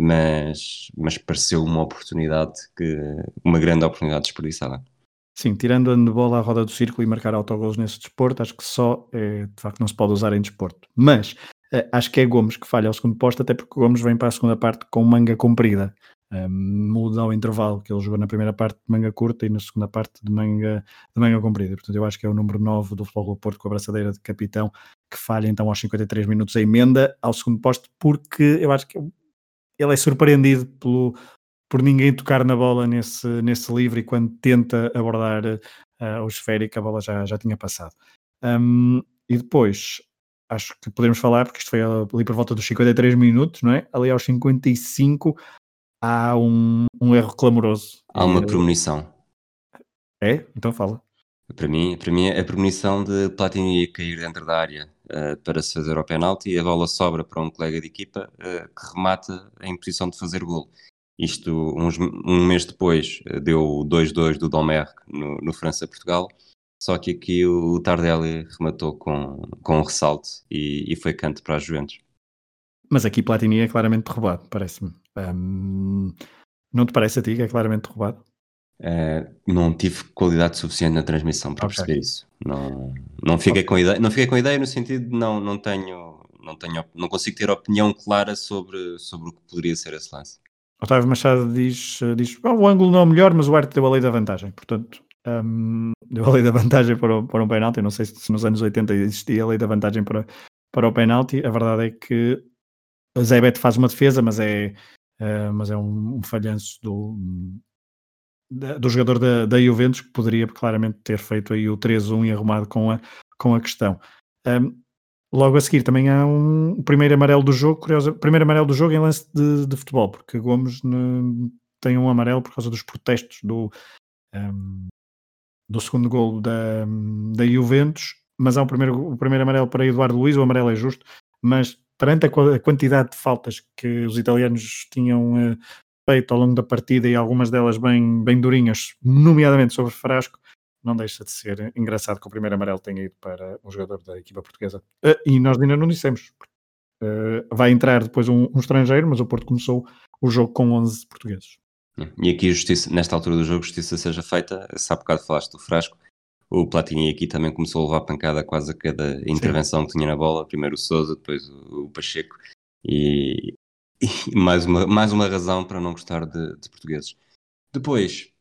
Mas, mas pareceu uma oportunidade que uma grande oportunidade desperdiçada. Sim, tirando a bola à roda do círculo e marcar autogolos nesse desporto, acho que só é, de facto não se pode usar em desporto. Mas acho que é Gomes que falha ao segundo posto, até porque Gomes vem para a segunda parte com manga comprida. Uh, muda ao intervalo, que ele jogou na primeira parte de manga curta e na segunda parte de manga, de manga comprida. Portanto, eu acho que é o número 9 do Futebol do Porto com a braçadeira de capitão que falha então aos 53 minutos a emenda ao segundo posto, porque eu acho que ele é surpreendido pelo, por ninguém tocar na bola nesse, nesse livre e quando tenta abordar uh, o esférico a bola já, já tinha passado. Um, e depois, acho que podemos falar, porque isto foi ali por volta dos 53 minutos, não é? Ali aos 55 há um, um erro clamoroso. Há uma premonição. É? Então fala. Para mim, para mim a premonição de Platini ia cair dentro da área uh, para se fazer ao penalti e a bola sobra para um colega de equipa uh, que remata em posição de fazer gol. Isto, uns, um mês depois, uh, deu 2-2 do Domer no, no França-Portugal, só que aqui o, Tardelli rematou com, com um ressalto e, e foi canto para a Juventus. Mas aqui Platini é claramente roubado, parece-me. Um, não te parece a ti que é claramente roubado? Uh, não tive qualidade suficiente na transmissão para okay. perceber isso. Não, não, fiquei okay. com ideia, não fiquei com ideia no sentido de não, não tenho, não tenho, não consigo ter opinião clara sobre, sobre o que poderia ser esse lance. Otávio Machado diz, diz oh, o ângulo não é o melhor, mas o árbitro deu a lei da vantagem. Portanto, um, deu a lei da vantagem para, o, para um penalti. Não sei se nos anos 80 existia a lei da vantagem para, para o penalti. A verdade é que o Zé Beto faz uma defesa, mas é, uh, mas é um, um falhanço do, do jogador da, da Juventus que poderia claramente ter feito aí o 3-1 e arrumado com a, com a questão. Um, logo a seguir também há um primeiro amarelo do jogo, curioso, primeiro amarelo do jogo em lance de, de futebol, porque Gomes ne, tem um amarelo por causa dos protestos do, um, do segundo gol da, da Juventus, mas há um primeiro, o primeiro amarelo para Eduardo Luiz, o amarelo é justo, mas perante a, quantidade de faltas que os italianos tinham uh, feito ao longo da partida e algumas delas bem, bem durinhas, nomeadamente sobre Frasco, não deixa de ser engraçado que o primeiro amarelo tenha ido para um jogador da equipa portuguesa. Uh, e nós ainda não dissemos. Uh, vai entrar depois um, um, estrangeiro, mas o Porto começou o jogo com 11 portugueses. E aqui, justiça, nesta altura do jogo, justiça seja feita. Se há bocado falaste do Frasco, o Platini aqui também começou a levar pancada quase a cada intervenção Sim. que tinha na bola. Primeiro o Souza, depois o, o Pacheco. E, e mais uma, mais uma razão para não gostar de, de, portugueses. Depois,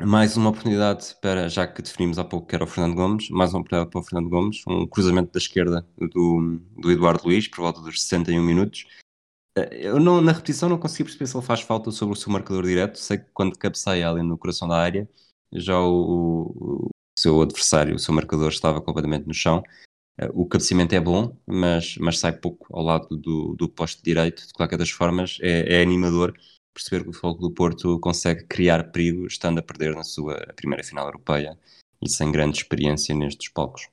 mais uma oportunidade para, já que definimos há pouco que era o Fernando Gomes, mais uma oportunidade para o Fernando Gomes, um cruzamento da esquerda do, do Eduardo Luiz, por volta dos 61 minutos. Eh, eu não, na repetição não consegui perceber se ele faz falta sobre o seu marcador direto. Sei que quando cabeceia ali no coração da área, já o, o seu adversário, o seu marcador, estava completamente no chão. O cabeceamento é bom, mas, mas sai pouco ao lado do, do poste direito. De qualquer das formas, é, é animador perceber que o Futebol do Porto consegue criar perigo estando a perder na sua primeira final europeia e sem grande experiência nestes palcos.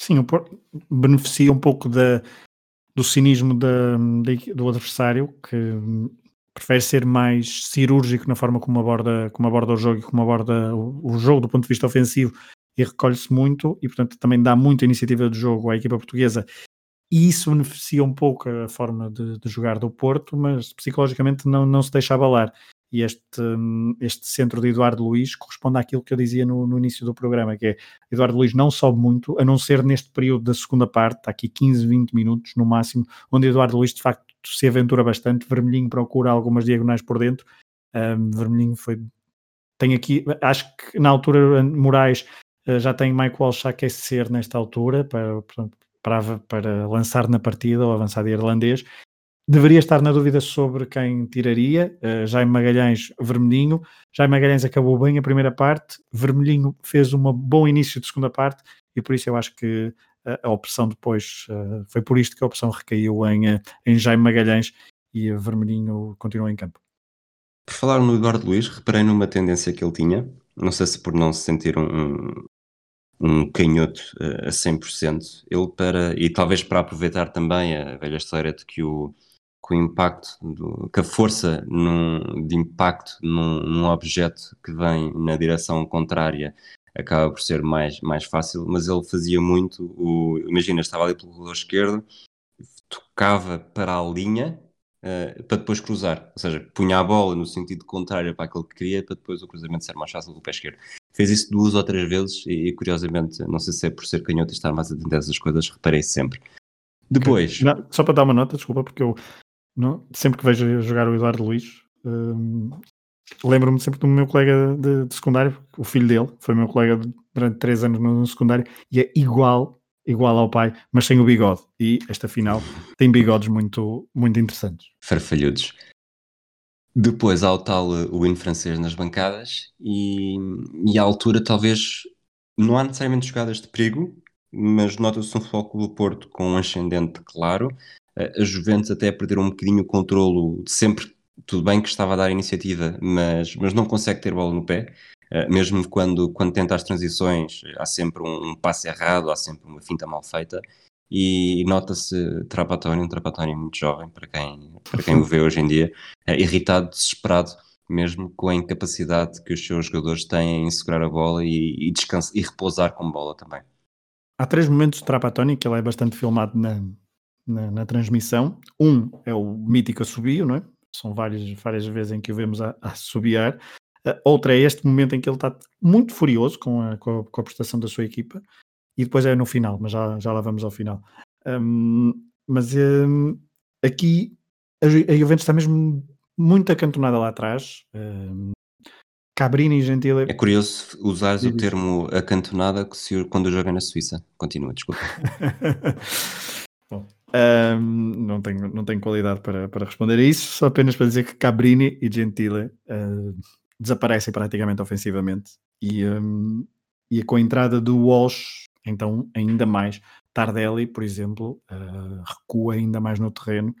Sim, o Porto beneficia um pouco da, do cinismo da, do adversário, que prefere ser mais cirúrgico na forma como aborda, como aborda o jogo e como aborda o, o jogo do ponto de vista ofensivo e recolhe-se muito e, portanto, também dá muita iniciativa de jogo à equipa portuguesa e isso beneficia um pouco a forma de, de, jogar do Porto, mas psicologicamente não, não se deixa abalar. E este, este centro de Eduardo Luiz corresponde àquilo que eu dizia no, no, início do programa, que é Eduardo Luiz não sobe muito, a não ser neste período da segunda parte, está aqui 15, 20 minutos no máximo, onde Eduardo Luiz de facto se aventura bastante, Vermelhinho procura algumas diagonais por dentro, um, Vermelhinho foi... Tem aqui, acho que na altura Moraes eh, já tem Mike Walsh a aquecer nesta altura para, para, para lançar na partida ou avançar de irlandês. Deveria estar na dúvida sobre quem tiraria. Uh, Jaime Magalhães, Vermelhinho. Jaime Magalhães acabou bem a primeira parte. Vermelhinho fez um bom início de segunda parte e por isso eu acho que a, a opção depois uh, foi por isto que a opção recaiu em, em Jaime Magalhães e Vermelhinho continuou em campo. Por falar no Eduardo Luiz, reparei numa tendência que ele tinha, não sei se por não se sentir um, um canhoto a 100%, ele para, e talvez para aproveitar também a velha história de que o, que o impacto, do, que a força num, de impacto num, num, objeto que vem na direção contrária acaba por ser mais, mais fácil, mas ele fazia muito, o, imagina, estava ali pelo lado esquerdo, tocava para a linha uh, para depois cruzar, ou seja, punha a bola no sentido contrário para aquilo que queria, para depois o cruzamento ser mais fácil do pé esquerdo. Fez isso duas ou três vezes e, e curiosamente, não sei se é por ser canhoto e estar mais atento a essas coisas, reparei sempre. Depois. Só para dar uma nota, desculpa, porque eu não, sempre que vejo jogar o Eduardo Luiz, hum, lembro-me sempre do meu colega de, de, secundário, o filho dele, foi meu colega durante três anos no, no secundário, e é igual igual ao pai, mas sem o bigode. E esta final tem bigodes muito, muito interessantes. Farfalhudos. Depois há o tal eh, win francês nas bancadas e, e à altura talvez não há necessariamente jogadas de perigo, mas nota-se um Futebol do Porto com um ascendente claro. A Juventus até perder um bocadinho o controlo, sempre tudo bem que estava a dar iniciativa, mas, mas não consegue ter bola no pé. mesmo quando, quando tenta as transições, há sempre um, um passe errado, há sempre uma finta mal feita, e nota-se Trapatónio, um Trapatónio muito jovem, para quem, para quem o vê hoje em dia, uh, irritado, desesperado, mesmo com a incapacidade que os seus jogadores têm em segurar a bola e, e, e repousar com bola também. Há três momentos de Trapatónio que ele é bastante filmado na, na, na, transmissão. Um é o mítico assobio, não é? São várias, várias vezes em que o vemos a, a assobiar. Uh, outra é este momento em que ele está muito furioso com a, com a, com a prestação da sua equipa. E depois é no final, mas já, já lá vamos ao final. Um, mas um, aqui a, a Juventus está mesmo muito acantonada lá atrás. Um, Cabrini e Gentile. É curioso usares o termo acantonada quando joguei na Suíça. Continua, desculpa. Bom, um, não, tenho, não tenho qualidade para, para responder a isso, só apenas para dizer que Cabrini e Gentile uh, desaparecem praticamente ofensivamente e, um, e com a entrada do Walsh, então ainda mais. Tardelli, por exemplo, uh, recua ainda mais no terreno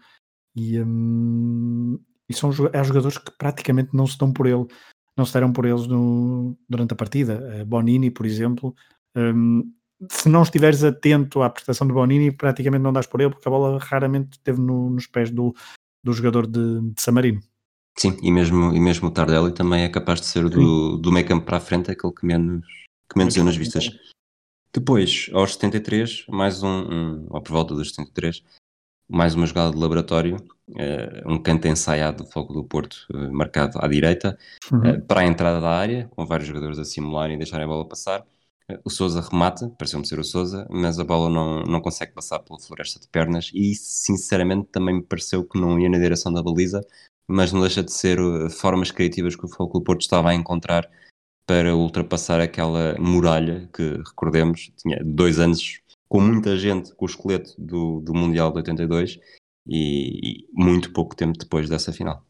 e, um, e são há jogadores que praticamente não se dão por ele, não se deram por eles no, durante a partida. Uh, Bonini, por exemplo, um, se não estiveres atento à prestação de Bonini, praticamente não dás por ele, porque a bola raramente esteve no, nos pés do, do jogador de, de Samarino. Sim, e mesmo, e mesmo o Tardelli também é capaz de ser do, do meio campo para a frente aquele que menos, que menos deu nas vistas. Depois, aos 73, mais um, um, ou por volta dos 73, mais uma jogada de laboratório, uh, um canto ensaiado do Fogo do Porto, uh, marcado à direita, uhum. uh, para a entrada da área, com vários jogadores a simularem e deixarem a bola passar o Souza remata, pareceu-me ser o Souza, mas a bola não, não consegue passar pela floresta de pernas e sinceramente também me pareceu que não ia na direção da baliza, mas não deixa de ser uh, formas criativas que o Foco Porto estava a encontrar para ultrapassar aquela muralha que, recordemos, tinha dois anos com muita gente com o esqueleto do, do Mundial de 82 e, e muito pouco tempo depois dessa final.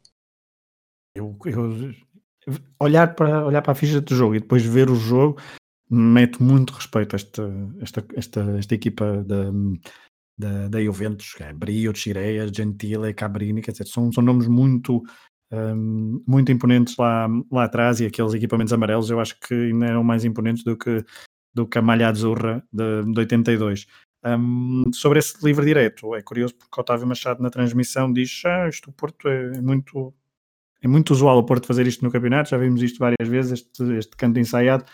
Eu, eu, olhar, para, olhar para a ficha do jogo e depois ver o jogo mete muito respeito a esta, esta, esta, esta equipa da, da, da Juventus, é Brio, Chireia, Gentile, Cabrini, quer dizer, são, são nomes muito, um, muito imponentes lá, lá atrás e aqueles equipamentos amarelos eu acho que ainda eram mais imponentes do que, do que a malha azurra de, de 82. Um, sobre esse livre direto, é curioso porque Otávio Machado na transmissão diz ah, isto o Porto é muito é muito usual o Porto fazer isto no campeonato, já vimos isto várias vezes, este, este canto ensaiado,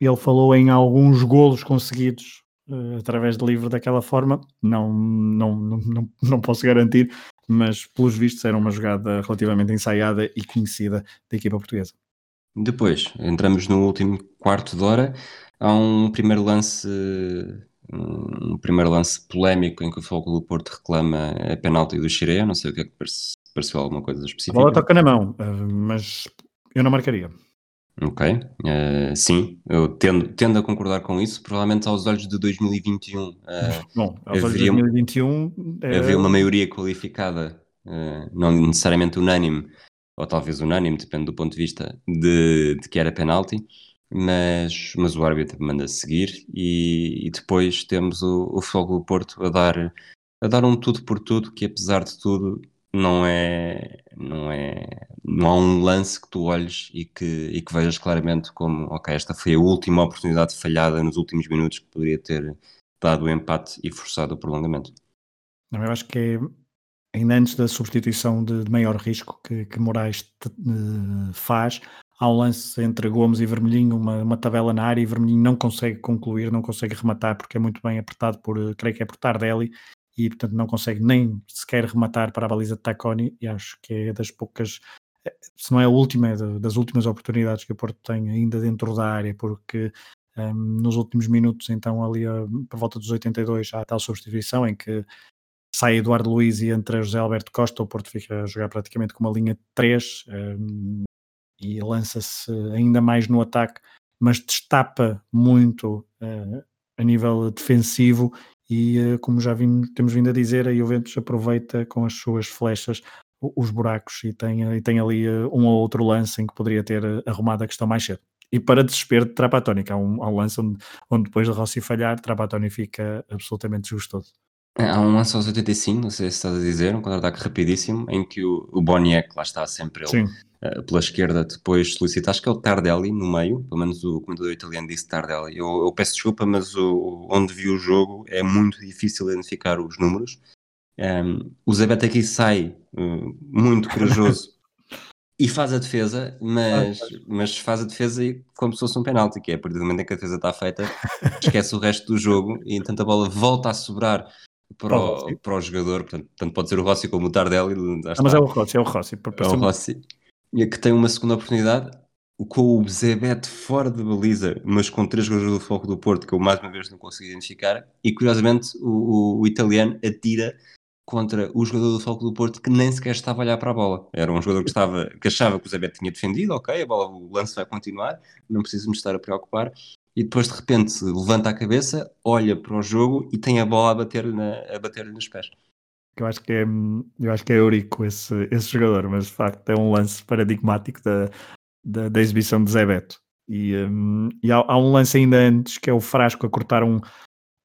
ele falou em alguns golos conseguidos uh, através de livro daquela forma. Não, não, não, não, não posso garantir, mas pelos vistos era uma jogada relativamente ensaiada e conhecida da equipa portuguesa. Depois, entramos no último quarto de hora. Há um primeiro lance, um primeiro lance polémico em que o Fogo do Porto reclama a penalti do Xireia. Não sei o que é que pareceu alguma coisa específica. A bola toca na mão, eh, mas eu não marcaria. Ok, uh, sim, eu tendo, tendo a concordar com isso, provavelmente aos olhos de 2021. Uh, eh, Bom, aos olhos de 2021 é... havia uma maioria qualificada, uh, não necessariamente unânime, ou talvez unânime, depende do ponto de vista, de, de que era penalti, mas, mas o árbitro manda seguir e, e depois temos o, o Fogo do Porto a dar, a dar um tudo por tudo, que apesar de tudo não é, não é, não há um lance que tu olhes e que, e que vejas claramente como, ok, esta foi a última oportunidade falhada nos últimos minutos que poderia ter dado o empate e forçado o prolongamento. Não, eu acho que é ainda antes da substituição de, de maior risco que, que Moraes te, uh, faz, há um lance entre Gomes e Vermelhinho, uma, uma tabela na área e Vermelhinho não consegue concluir, não consegue rematar porque é muito bem apertado por, eh, creio que é por Tardelli e portanto não consegue nem sequer rematar para a baliza de Taconi e acho que é das poucas eh, se não é a última, é das últimas oportunidades que o Porto tem ainda dentro da área, porque um, ehm, nos últimos minutos, então ali por volta dos 82 há a tal substituição em que sai Eduardo Luiz e entra José Alberto Costa, o Porto fica a jogar praticamente com uma linha de 3 um, ehm, e lança-se ainda mais no ataque, mas destapa muito uh, a nível defensivo e uh, como já vimos, temos vindo a dizer, a Juventus aproveita com as suas flechas os buracos e tem, e tem ali uh, um ou outro lance em que poderia ter uh, arrumado a questão mais cedo. E para desespero de Trapatóni, que há um, há um lance onde, onde depois de Rossi falhar, Trapatóni fica absolutamente desgostoso. Há um lance aos 85, não sei se estás a dizer, um contra-ataque rapidíssimo, em que o, o Boniek, lá está sempre ele, uh, pela esquerda, depois solicita, acho que é o Tardelli no meio, pelo menos o comentador italiano disse Tardelli. Eu, eu peço desculpa, mas o, onde vi o jogo é muito difícil identificar os números. Um, o Zabete aqui sai uh, muito corajoso e faz a defesa, mas, mas faz a defesa como se fosse um penalti, que é a partir do momento em que a defesa está feita, esquece o resto do jogo e então a bola volta a sobrar para o, para o jogador, portanto, tanto pode ser o Rossi como o Tardelli. Ah, mas é o Rossi, é o Rossi. É o Rossi. E que tem uma segunda oportunidade com o Zebete fora de baliza, mas com três jogadores do foco do Porto, que eu mais uma vez não consegui identificar, e curiosamente o, o, o italiano atira contra o jogador do Foco do Porto que nem sequer estava a olhar para a bola. Era um jogador que, estava, que achava que o Zebete tinha defendido, ok, a bola, o lance vai continuar, não preciso me estar a preocupar, e depois de repente levanta a cabeça, olha para o jogo e tem a bola a bater-lhe a bater nos pés. Eu acho que é, eu acho que é Eurico esse, esse jogador, mas de facto é um lance paradigmático da, da, da exibição de Zé Beto. E, um, e há, há, um lance ainda antes que é o Frasco a cortar um,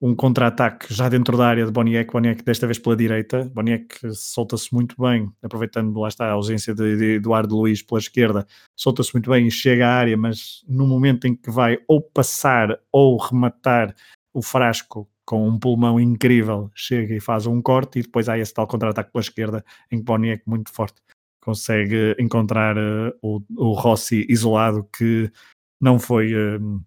um contra-ataque já dentro da área de Boniek, Boniek desta vez pela direita, Boniek solta-se muito bem, aproveitando lá está a ausência de, de Eduardo Luiz pela esquerda, solta-se muito bem e chega à área, mas no momento em que vai ou passar ou rematar o frasco com um pulmão incrível, chega e faz um corte e depois há esse tal contra-ataque pela esquerda em que Boniek muito forte consegue encontrar uh, o, o Rossi isolado que não foi... Uh,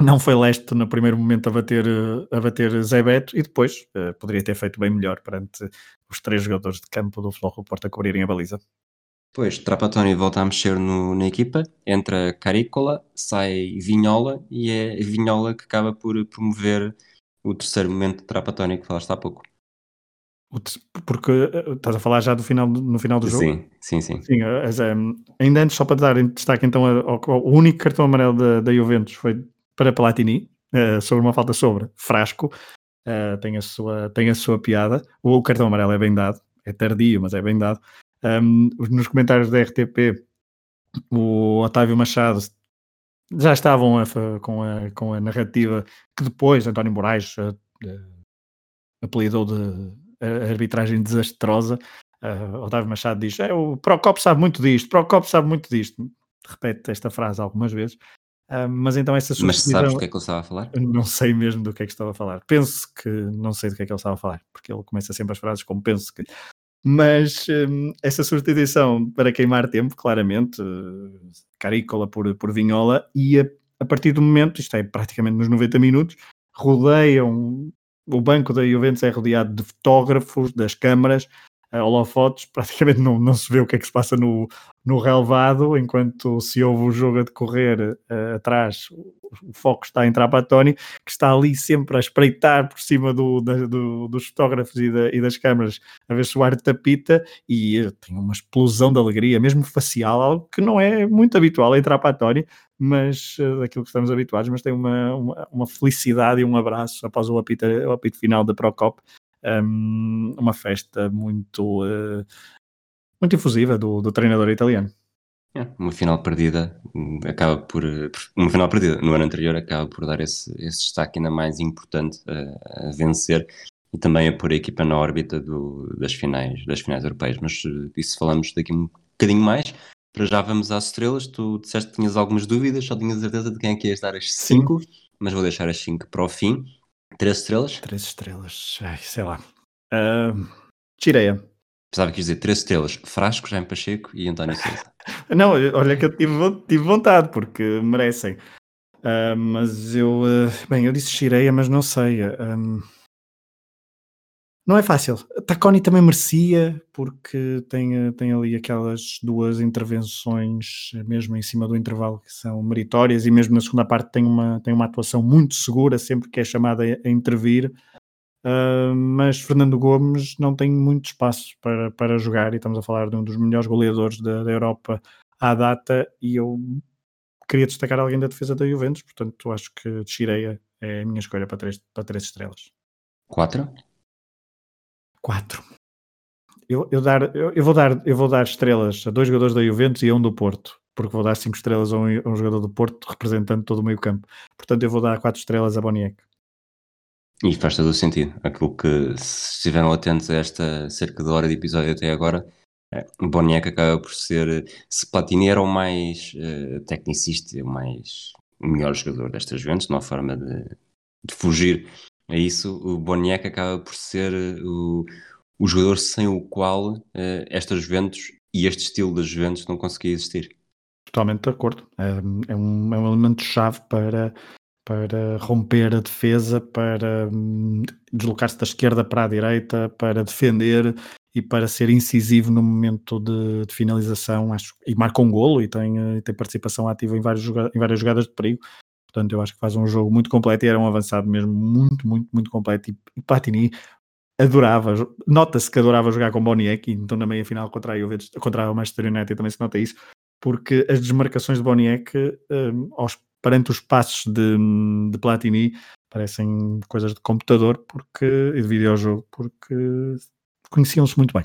não foi leste no primeiro momento a bater, eh, a bater Zé Beto e depois uh, poderia ter feito bem melhor perante os três jogadores de campo do Futebol Porto a cobrirem a baliza. Pois, Trapattoni volta a mexer no, na equipa, entra Carícola, sai Vinhola e é Vinhola que acaba por promover o terceiro momento de Trapattoni que falaste há pouco. Porque eh, estás a falar já do final, no final do jogo? Sim, sim, sim. sim ainda antes, só para dar destaque então, ao, ao, o único cartão amarelo da, da Juventus foi para Platini, uh, sobre uma falta sobre Frasco, uh, tem, a sua, tem a sua piada. O cartão amarelo é bem dado, é tardio, mas é bem dado. Um, nos comentários da RTP, o Otávio Machado já estavam a, com, a, com a narrativa que depois António Moraes uh, apelidou de arbitragem desastrosa. Uh, Otávio Machado diz: é, o Procopio sabe muito disto, Procopio sabe muito disto. Repete esta frase algumas vezes. Uh, mas então essa Mas sabes do que é que ele estava a falar? Não sei mesmo do que é que estava a falar. Penso que não sei do que é que ele estava a falar, porque ele começa sempre as frases como penso que. Mas um, essa substituição para queimar tempo, claramente, uh, Carícola por, por Vinhola, e a, a, partir do momento, isto é praticamente nos 90 minutos, rodeiam. O banco da Juventus é rodeado de fotógrafos, das câmaras, uh, holofotes, praticamente não, não se vê o que é que se passa no, no relevado, enquanto se ouve o jogo a decorrer uh, atrás, o foco está em Trapattoni, que está ali sempre a espreitar por cima do, da, do, dos fotógrafos e, da, e, das câmaras, a ver se o ar tapita, e uh, tem uma explosão de alegria, mesmo facial, algo que não é muito habitual em Trapattoni, mas uh, daquilo que estamos habituados, mas tem uma, uma, uma, felicidade e um abraço após o apito, o apito final da Procop, um, uma festa muito, uh, muito efusiva do, do treinador italiano. É, uma final perdida acaba por uma final perdida no ano anterior acaba por dar esse, esse destaque ainda mais importante a, a vencer e também a pôr a equipa na órbita do, das finais das finais europeias. Mas isso falamos daqui um bocadinho mais. Para já vamos às estrelas. Tu disseste que tinhas algumas dúvidas só tinhas certeza de quem é que ias dar as 5 mas vou deixar as 5 para o fim Três estrelas? Três estrelas, Ai, sei lá. Uh, Tireia. Pensava que ia dizer três estrelas, Frasco, Jaime Pacheco e António Sousa. Não, olha que eu tive, tive vontade, porque merecem. Uh, mas eu, uh, bem, eu disse Chireia, mas não sei. Um, não é fácil. Taconi também merecia, porque tem, tem ali aquelas duas intervenções, mesmo em cima do intervalo, que são meritórias, e mesmo na segunda parte tem uma, tem uma atuação muito segura sempre que é chamada a, intervir. Uh, mas Fernando Gomes não tem muito espaço para, para jogar, e estamos a falar de um dos melhores goleadores da, da Europa à data, e eu queria destacar alguém da defesa da Juventus, portanto acho que Chireia é a minha escolha para três, para três estrelas. Quatro? 4. Eu, eu, dar, eu, eu, vou dar, eu vou dar estrelas a dois jogadores da Juventus e a um do Porto, porque vou dar 5 estrelas a um, a um, jogador do Porto representando todo o meio campo. Portanto, eu vou dar 4 estrelas a Boniek. E faz todo o sentido. Aquilo que, se estiveram atentos a esta cerca de hora de episódio até agora, o Boniek acaba por ser, se Platini era o mais uh, tecnicista, o mais melhor jogador destas Juventus, não há forma de, de fugir a isso, o Boniek acaba por ser eh, o, o jogador sem o qual uh, estas Juventus e este estilo das Juventus não conseguia existir. Totalmente de acordo. É, é um, é um elemento-chave para, para romper a defesa, para hum, deslocar-se da esquerda para a direita, para defender e para ser incisivo no momento de, de finalização. Acho, e marca um golo e tem, eh, tem participação ativa em, vários, em várias jogadas de perigo. Portanto, eu acho que faz um jogo muito completo e era um avançado mesmo muito, muito, muito completo. E, e Platini adorava, nota-se que adorava jogar com Boniek, então na meia final contra a Juventus, contra o Manchester United também se nota isso, porque as desmarcações de Boniek um, aos perante os passos de, de Platini parecem coisas de computador porque, e de videojogo, porque conheciam-se muito bem.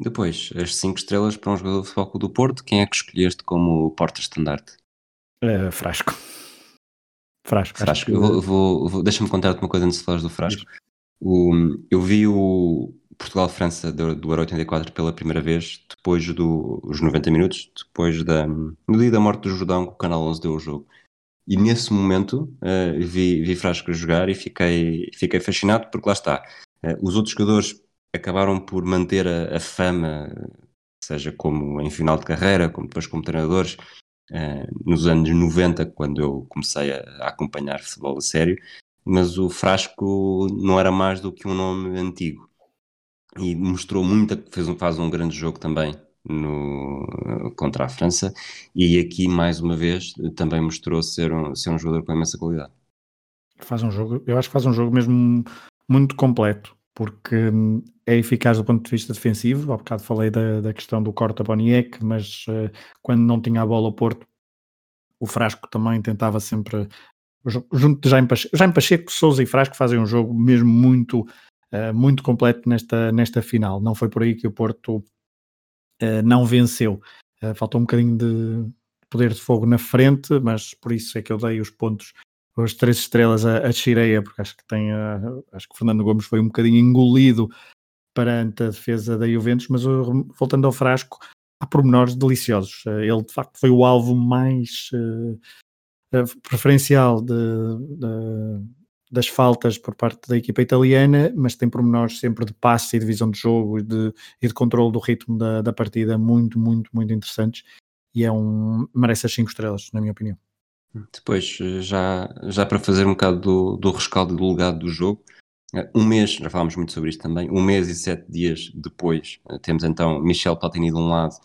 Depois, as 5 estrelas para um jogador de futebol do Porto, quem é que escolheste como porta-estandarte? Uh, frasco. Frasco. Frasco. Que... Vou, vou, vou Deixa-me contar-te uma coisa antes de falares do Frasco. O, eu vi o Portugal-França do, do Euro 84 pela primeira vez, depois dos 90 minutos, depois da, no dia da morte do Jordão, que o Canal 11 deu o jogo. E nesse momento uh, vi, vi Frasco jogar e fiquei, fiquei fascinado, porque lá está. Uh, os outros jogadores acabaram por manter a, a, fama, seja como em final de carreira, como depois como treinadores, nos anos 90, quando eu comecei a, a, acompanhar futebol a sério, mas o Frasco não era mais do que um nome antigo. E mostrou muito, fez um, faz um grande jogo também no, contra a França e aqui mais uma vez também mostrou ser um, ser um jogador com imensa qualidade. Faz um jogo, eu acho que faz um jogo mesmo muito completo, porque hum, é eficaz do ponto de vista defensivo. Há bocado falei da, da questão do corta Boniek, mas uh, quando não tinha a bola ao Porto, o Frasco também tentava sempre, junto de Jaime Pacheco, Jaime Pacheco, Souza e Frasco fazem um jogo mesmo muito, uh, muito completo nesta, nesta final. Não foi por aí que o Porto uh, não venceu. Faltou um bocadinho de poder de fogo na frente, mas por isso é que eu dei os pontos, as três estrelas a, a Chireia, porque acho que tem, uh, acho que Fernando Gomes foi um bocadinho engolido perante a defesa da Juventus, mas voltando ao frasco, há pormenores deliciosos. ele de facto foi o alvo mais preferencial de, de, das faltas por parte da equipa italiana, mas tem pormenores sempre de passe e de visão de jogo e de, e de controle do ritmo da, da partida muito, muito, muito interessantes e é um, merece as 5 estrelas, na minha opinião. Depois, já, já para fazer um bocado do, do rescaldo do legado do jogo, um mês, já falámos muito sobre isto também, um mês e sete dias depois, temos então Michel Platini de um lado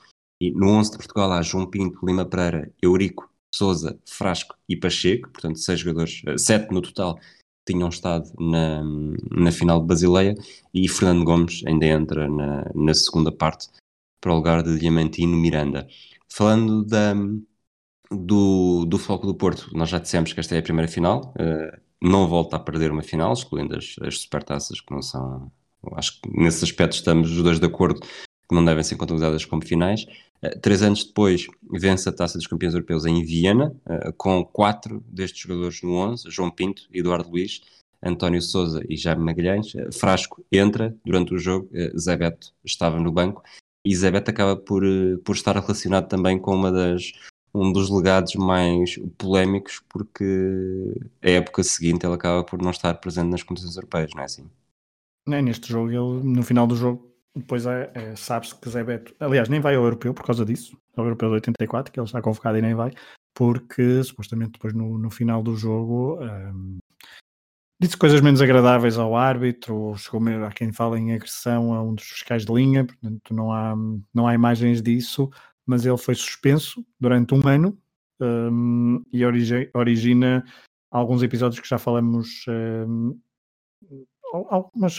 e no 11 de Portugal há João Pinto, Lima Pereira, Eurico, Souza, Frasco e Pacheco, portanto seis jogadores, sete no total, tinham estado na, na final de Basileia e Fernando Gomes ainda entra na, na segunda parte para o lugar de Diamantino Miranda. Falando da, do, do Foco do Porto, nós já dissemos que esta é a primeira final, uh, não volta a perder uma final, excluindo as, as supertaças que não são. Acho que nesse aspecto estamos os dois de acordo que não devem ser contabilizadas como finais. Uh, três anos depois, vence a Taça dos Campeões Europeus em Viena, uh, com quatro destes jogadores no 11, João Pinto, Eduardo Luiz, António Souza e Jaime Magalhães. Uh, Frasco entra durante o jogo, Zé Beto estava no banco, e Zé Beto acaba por, por estar relacionado também com uma das, um dos legados mais polémicos, porque a época seguinte ele acaba por não estar presente nas competições europeias, não é assim? É, neste jogo, ele, no final do jogo, depois é, é sabe-se que Zé Beto, aliás, nem vai ao europeu por causa disso, ao europeu de 84, que ele está convocado e nem vai, porque supostamente depois no, no final do jogo um, disse coisas menos agradáveis ao árbitro, chegou a quem fala em agressão a um dos fiscais de linha, portanto não há, não há imagens disso, mas ele foi suspenso durante um ano um, e origi origina alguns episódios que já falamos um,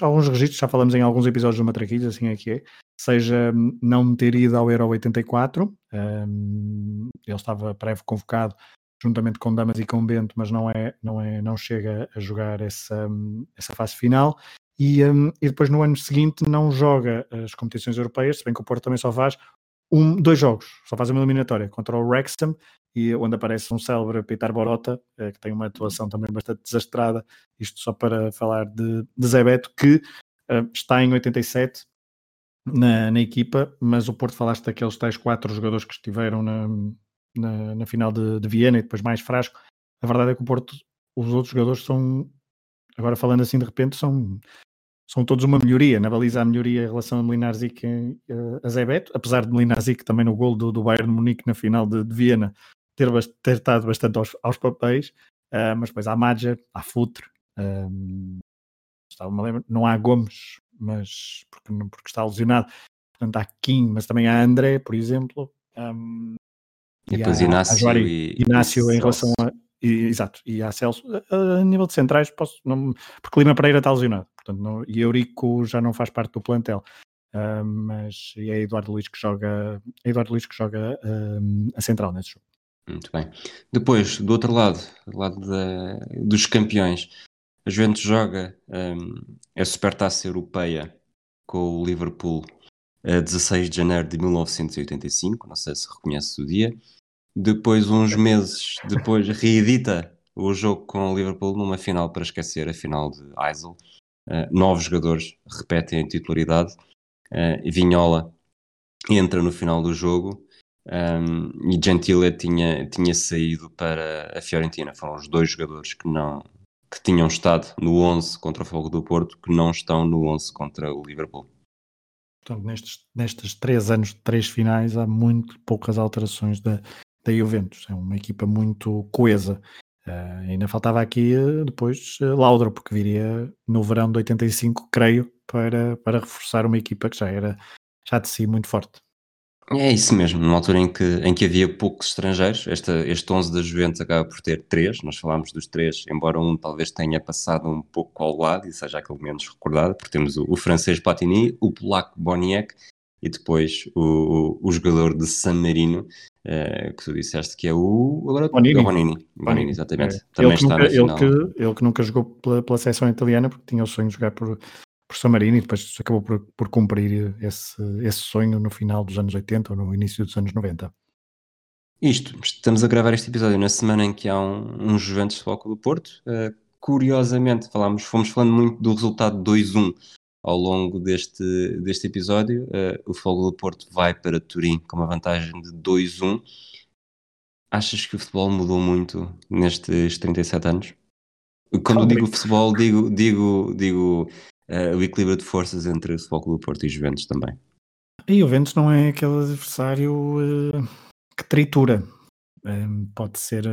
alguns registros, já falamos em alguns episódios do Matraquilhos, assim é que é, seja não ter ido ao Euro 84, um, ele estava breve convocado juntamente com Damas e com Bento, mas não é, não é, não chega a jogar essa, essa fase final. E, um, e depois no ano seguinte não joga as competições europeias, se bem que o Porto também só faz um, dois jogos, só faz uma eliminatória contra o Wrexham e onde aparece um célebre Peter Borota, eh, que tem uma atuação também bastante desastrada, isto só para falar de, de Zé Beto, que uh, está em 87 na, na, equipa, mas o Porto falaste daqueles tais quatro jogadores que estiveram na, na, na final de, de, Viena e depois mais frasco. A verdade é que o Porto, os outros jogadores são, agora falando assim de repente, são são todos uma melhoria. Na baliza, a melhoria em relação a Melinarzik e a Zé Beto, apesar de Melinarzik também no gol do, do Bayern de Munique na final de, de Viena ter, ter estado bastante aos, aos papéis, uh, mas depois há Madger, há Futre, um, não há Gomes, mas porque, porque está lesionado, portanto há Kim, mas também há André, por exemplo. Um, e, e depois há, Inácio, há e, Inácio e em relação a, e, exato, e a Celso, a, a, nível de centrais, posso, não, porque Lima Pereira está lesionado, portanto, não, e Eurico já não faz parte do plantel. Uh, mas é Eduardo Luiz que joga, é Eduardo Luiz que joga uh, a central nesse jogo. Muito bem. Depois, do outro lado, do lado da, dos campeões, a Juventus joga um, a Supertaça Europeia com o Liverpool a 16 de janeiro de 1985, não sei se reconhece o dia. Depois, uns meses depois, reedita o jogo com o Liverpool numa final para esquecer a final de Eisel. Uh, novos jogadores repetem a titularidade. Uh, Vinhola entra no final do jogo um, e Gentile tinha, tinha saído para a Fiorentina. Foram os dois jogadores que não que tinham estado no 11 contra o Fogo do Porto que não estão no 11 contra o Liverpool. Portanto, nestes, nestes três anos de três finais há muito poucas alterações da, da Juventus. É uma equipa muito coesa. Uh, ainda faltava aqui uh, depois uh, Laudro, porque viria no verão de 85, creio, para, para reforçar uma equipa que já era já de si muito forte. É isso mesmo, numa altura em que, em que havia poucos estrangeiros, este, este 11 da Juventus acaba por ter três, nós falámos dos três, embora um talvez tenha passado um pouco ao lado e seja aquele menos recordado, porque temos o, o francês Platini, o polaco Boniek e depois o, o, o jogador de San Marino, eh, que tu disseste que é o. Agora, Bonini. É Bonini. Bonini, exatamente. É. Também ele está nunca, ele, que, ele que nunca jogou pela, pela seleção italiana porque tinha o sonho de jogar por, por San Marino e depois acabou por, por cumprir esse, esse sonho no final dos anos 80 ou no início dos anos 90. Isto, estamos a gravar este episódio na semana em que há um, um Juventus Foco do Porto. Uh, curiosamente, falámos, fomos falando muito do resultado 2-1 ao longo deste, deste episódio. Uh, o Fogo do Porto vai para Turim com uma vantagem de 2-1. Achas que o futebol mudou muito nestes 37 anos? Quando digo futebol, digo, digo, digo uh, o equilíbrio de forças entre o Futebol do Porto e Juventus também. E o Juventus não é aquele adversário uh, que tritura. pode ser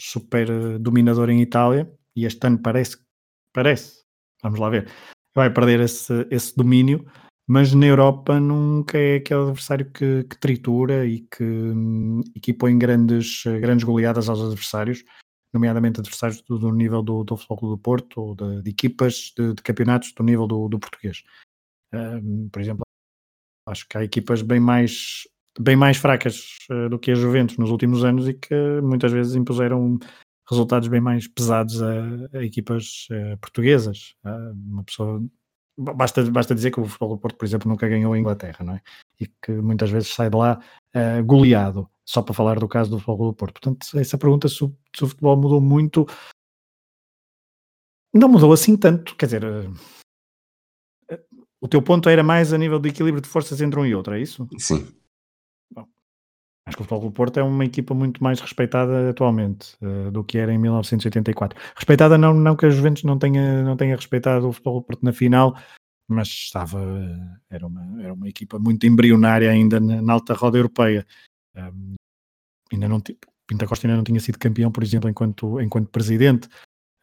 super dominador em Itália e este ano parece, parece vamos lá ver, vai perder esse, esse domínio, mas na Europa nunca é aquele adversário que, que tritura e que, e que põe grandes, grandes goleadas aos adversários, nomeadamente adversários do, do nível do, do Futebol do Porto ou de, de equipas de, de, campeonatos do nível do, do português. Por exemplo, acho que há equipas bem mais bem mais fracas uh, do que a Juventus nos últimos anos e que muitas vezes impuseram resultados bem mais pesados a, a equipas uh, portuguesas. Uh, uma pessoa basta, basta dizer que o futebol do Porto, por exemplo, nunca ganhou a Inglaterra, não é? E que muitas vezes sai de lá uh, goleado, só para falar do caso do futebol do Porto. Portanto, essa pergunta se o, se o futebol mudou muito, não mudou assim tanto, quer dizer. O teu ponto era mais a nível de equilíbrio de forças entre um e outro, é isso? Sim. Acho que o Futebol do Porto é uma equipa muito mais respeitada atualmente uh, do que era em 1984. Respeitada não, não que a Juventus não tenha, não tenha respeitado o Futebol do Porto na final, mas estava, era uma, era uma equipa muito embrionária ainda na, na alta roda europeia. Um, ainda não, Pinta Costa ainda não tinha sido campeão, por exemplo, enquanto, enquanto presidente.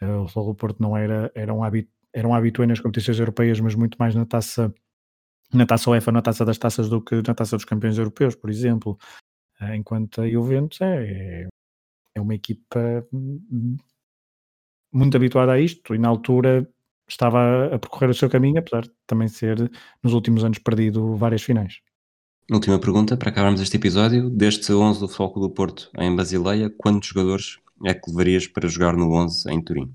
Uh, o Futebol do Porto não era, era um hábito era um nas competições europeias, mas muito mais na taça na taça UEFA, na taça das taças do que na taça dos campeões europeus, por exemplo. Enquanto a Juventus é, é uma equipa muito habituada a isto e na altura estava a percorrer o seu caminho, apesar de também ser nos últimos anos perdido várias finais. Última pergunta para acabarmos este episódio. Deste 11 do Foco do Porto em Basileia, quantos jogadores é que levarias para jogar no 11 em Turim?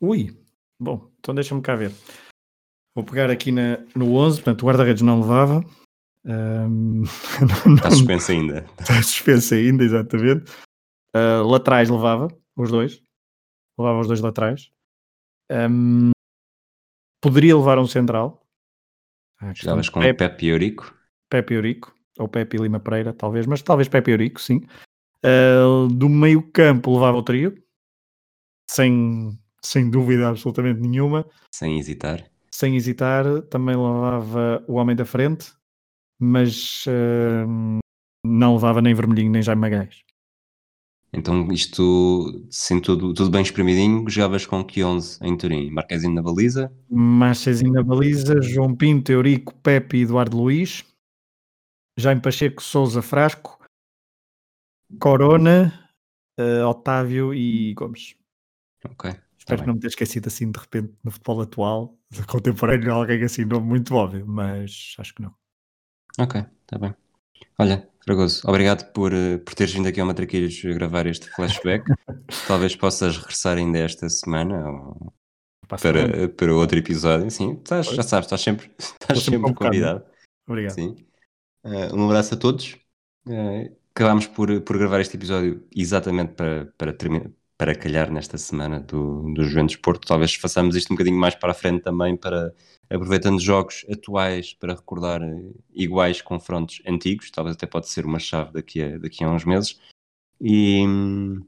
Ui, bom, então deixa-me cá ver. Vou pegar aqui na, no 11, portanto o guarda-redes não levava, Um, está suspenso ainda. Está suspenso ainda, exatamente. Uh, laterais levava, os dois. Levava os dois laterais. Um, poderia levar um central. Jogavas com Pepe, Pepe Eurico. Pepe Eurico, ou Pepe Lima Pereira, talvez, mas talvez Pepe Eurico, sim. Uh, do meio campo levava o trio, sem, sem dúvida absolutamente nenhuma. Sem hesitar. Sem hesitar, também levava o homem da frente, mas uh, não levava nem Vermelhinho nem Jaime Magalhães. Então, isto, sem tudo, tudo bem espremidinho, jogavas com que 11 em Turim? Marquezinho na baliza? Marquezinho na baliza, João Pinto, Eurico, Pepe e Eduardo Luiz, Jaime Pacheco, Souza Frasco, Corona, uh, Otávio e Gomes. Ok. Espero tá não me ter esquecido assim de repente no futebol atual, contemporâneo, alguém assim, não muito óbvio, mas acho que não. Ok, está bem. Olha, Fragoso, obrigado por, eh, por teres vindo aqui ao Matraquilhos gravar este flashback. Talvez possas regressar ainda esta semana ou para, para outro episódio. Sim, estás, já sabes, estás sempre, estás sempre, sempre convidado. Obrigado. Sim. Uh, um abraço a todos. Uh, acabámos por, por gravar este episódio exatamente para, para, terminar, para calhar nesta semana do, do Juventus Porto. Talvez façamos isto um bocadinho mais para a frente também para aproveitando jogos atuais para recordar eh, iguais confrontos antigos, talvez até pode ser uma chave daqui a, daqui a uns meses. E hum,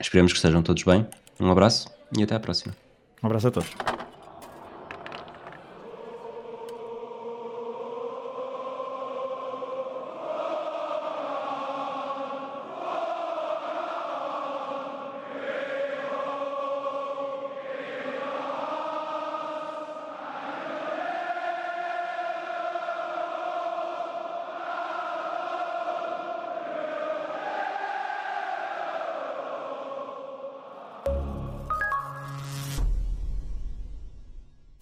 esperemos que estejam todos bem. Um abraço e até à próxima. Um abraço a todos.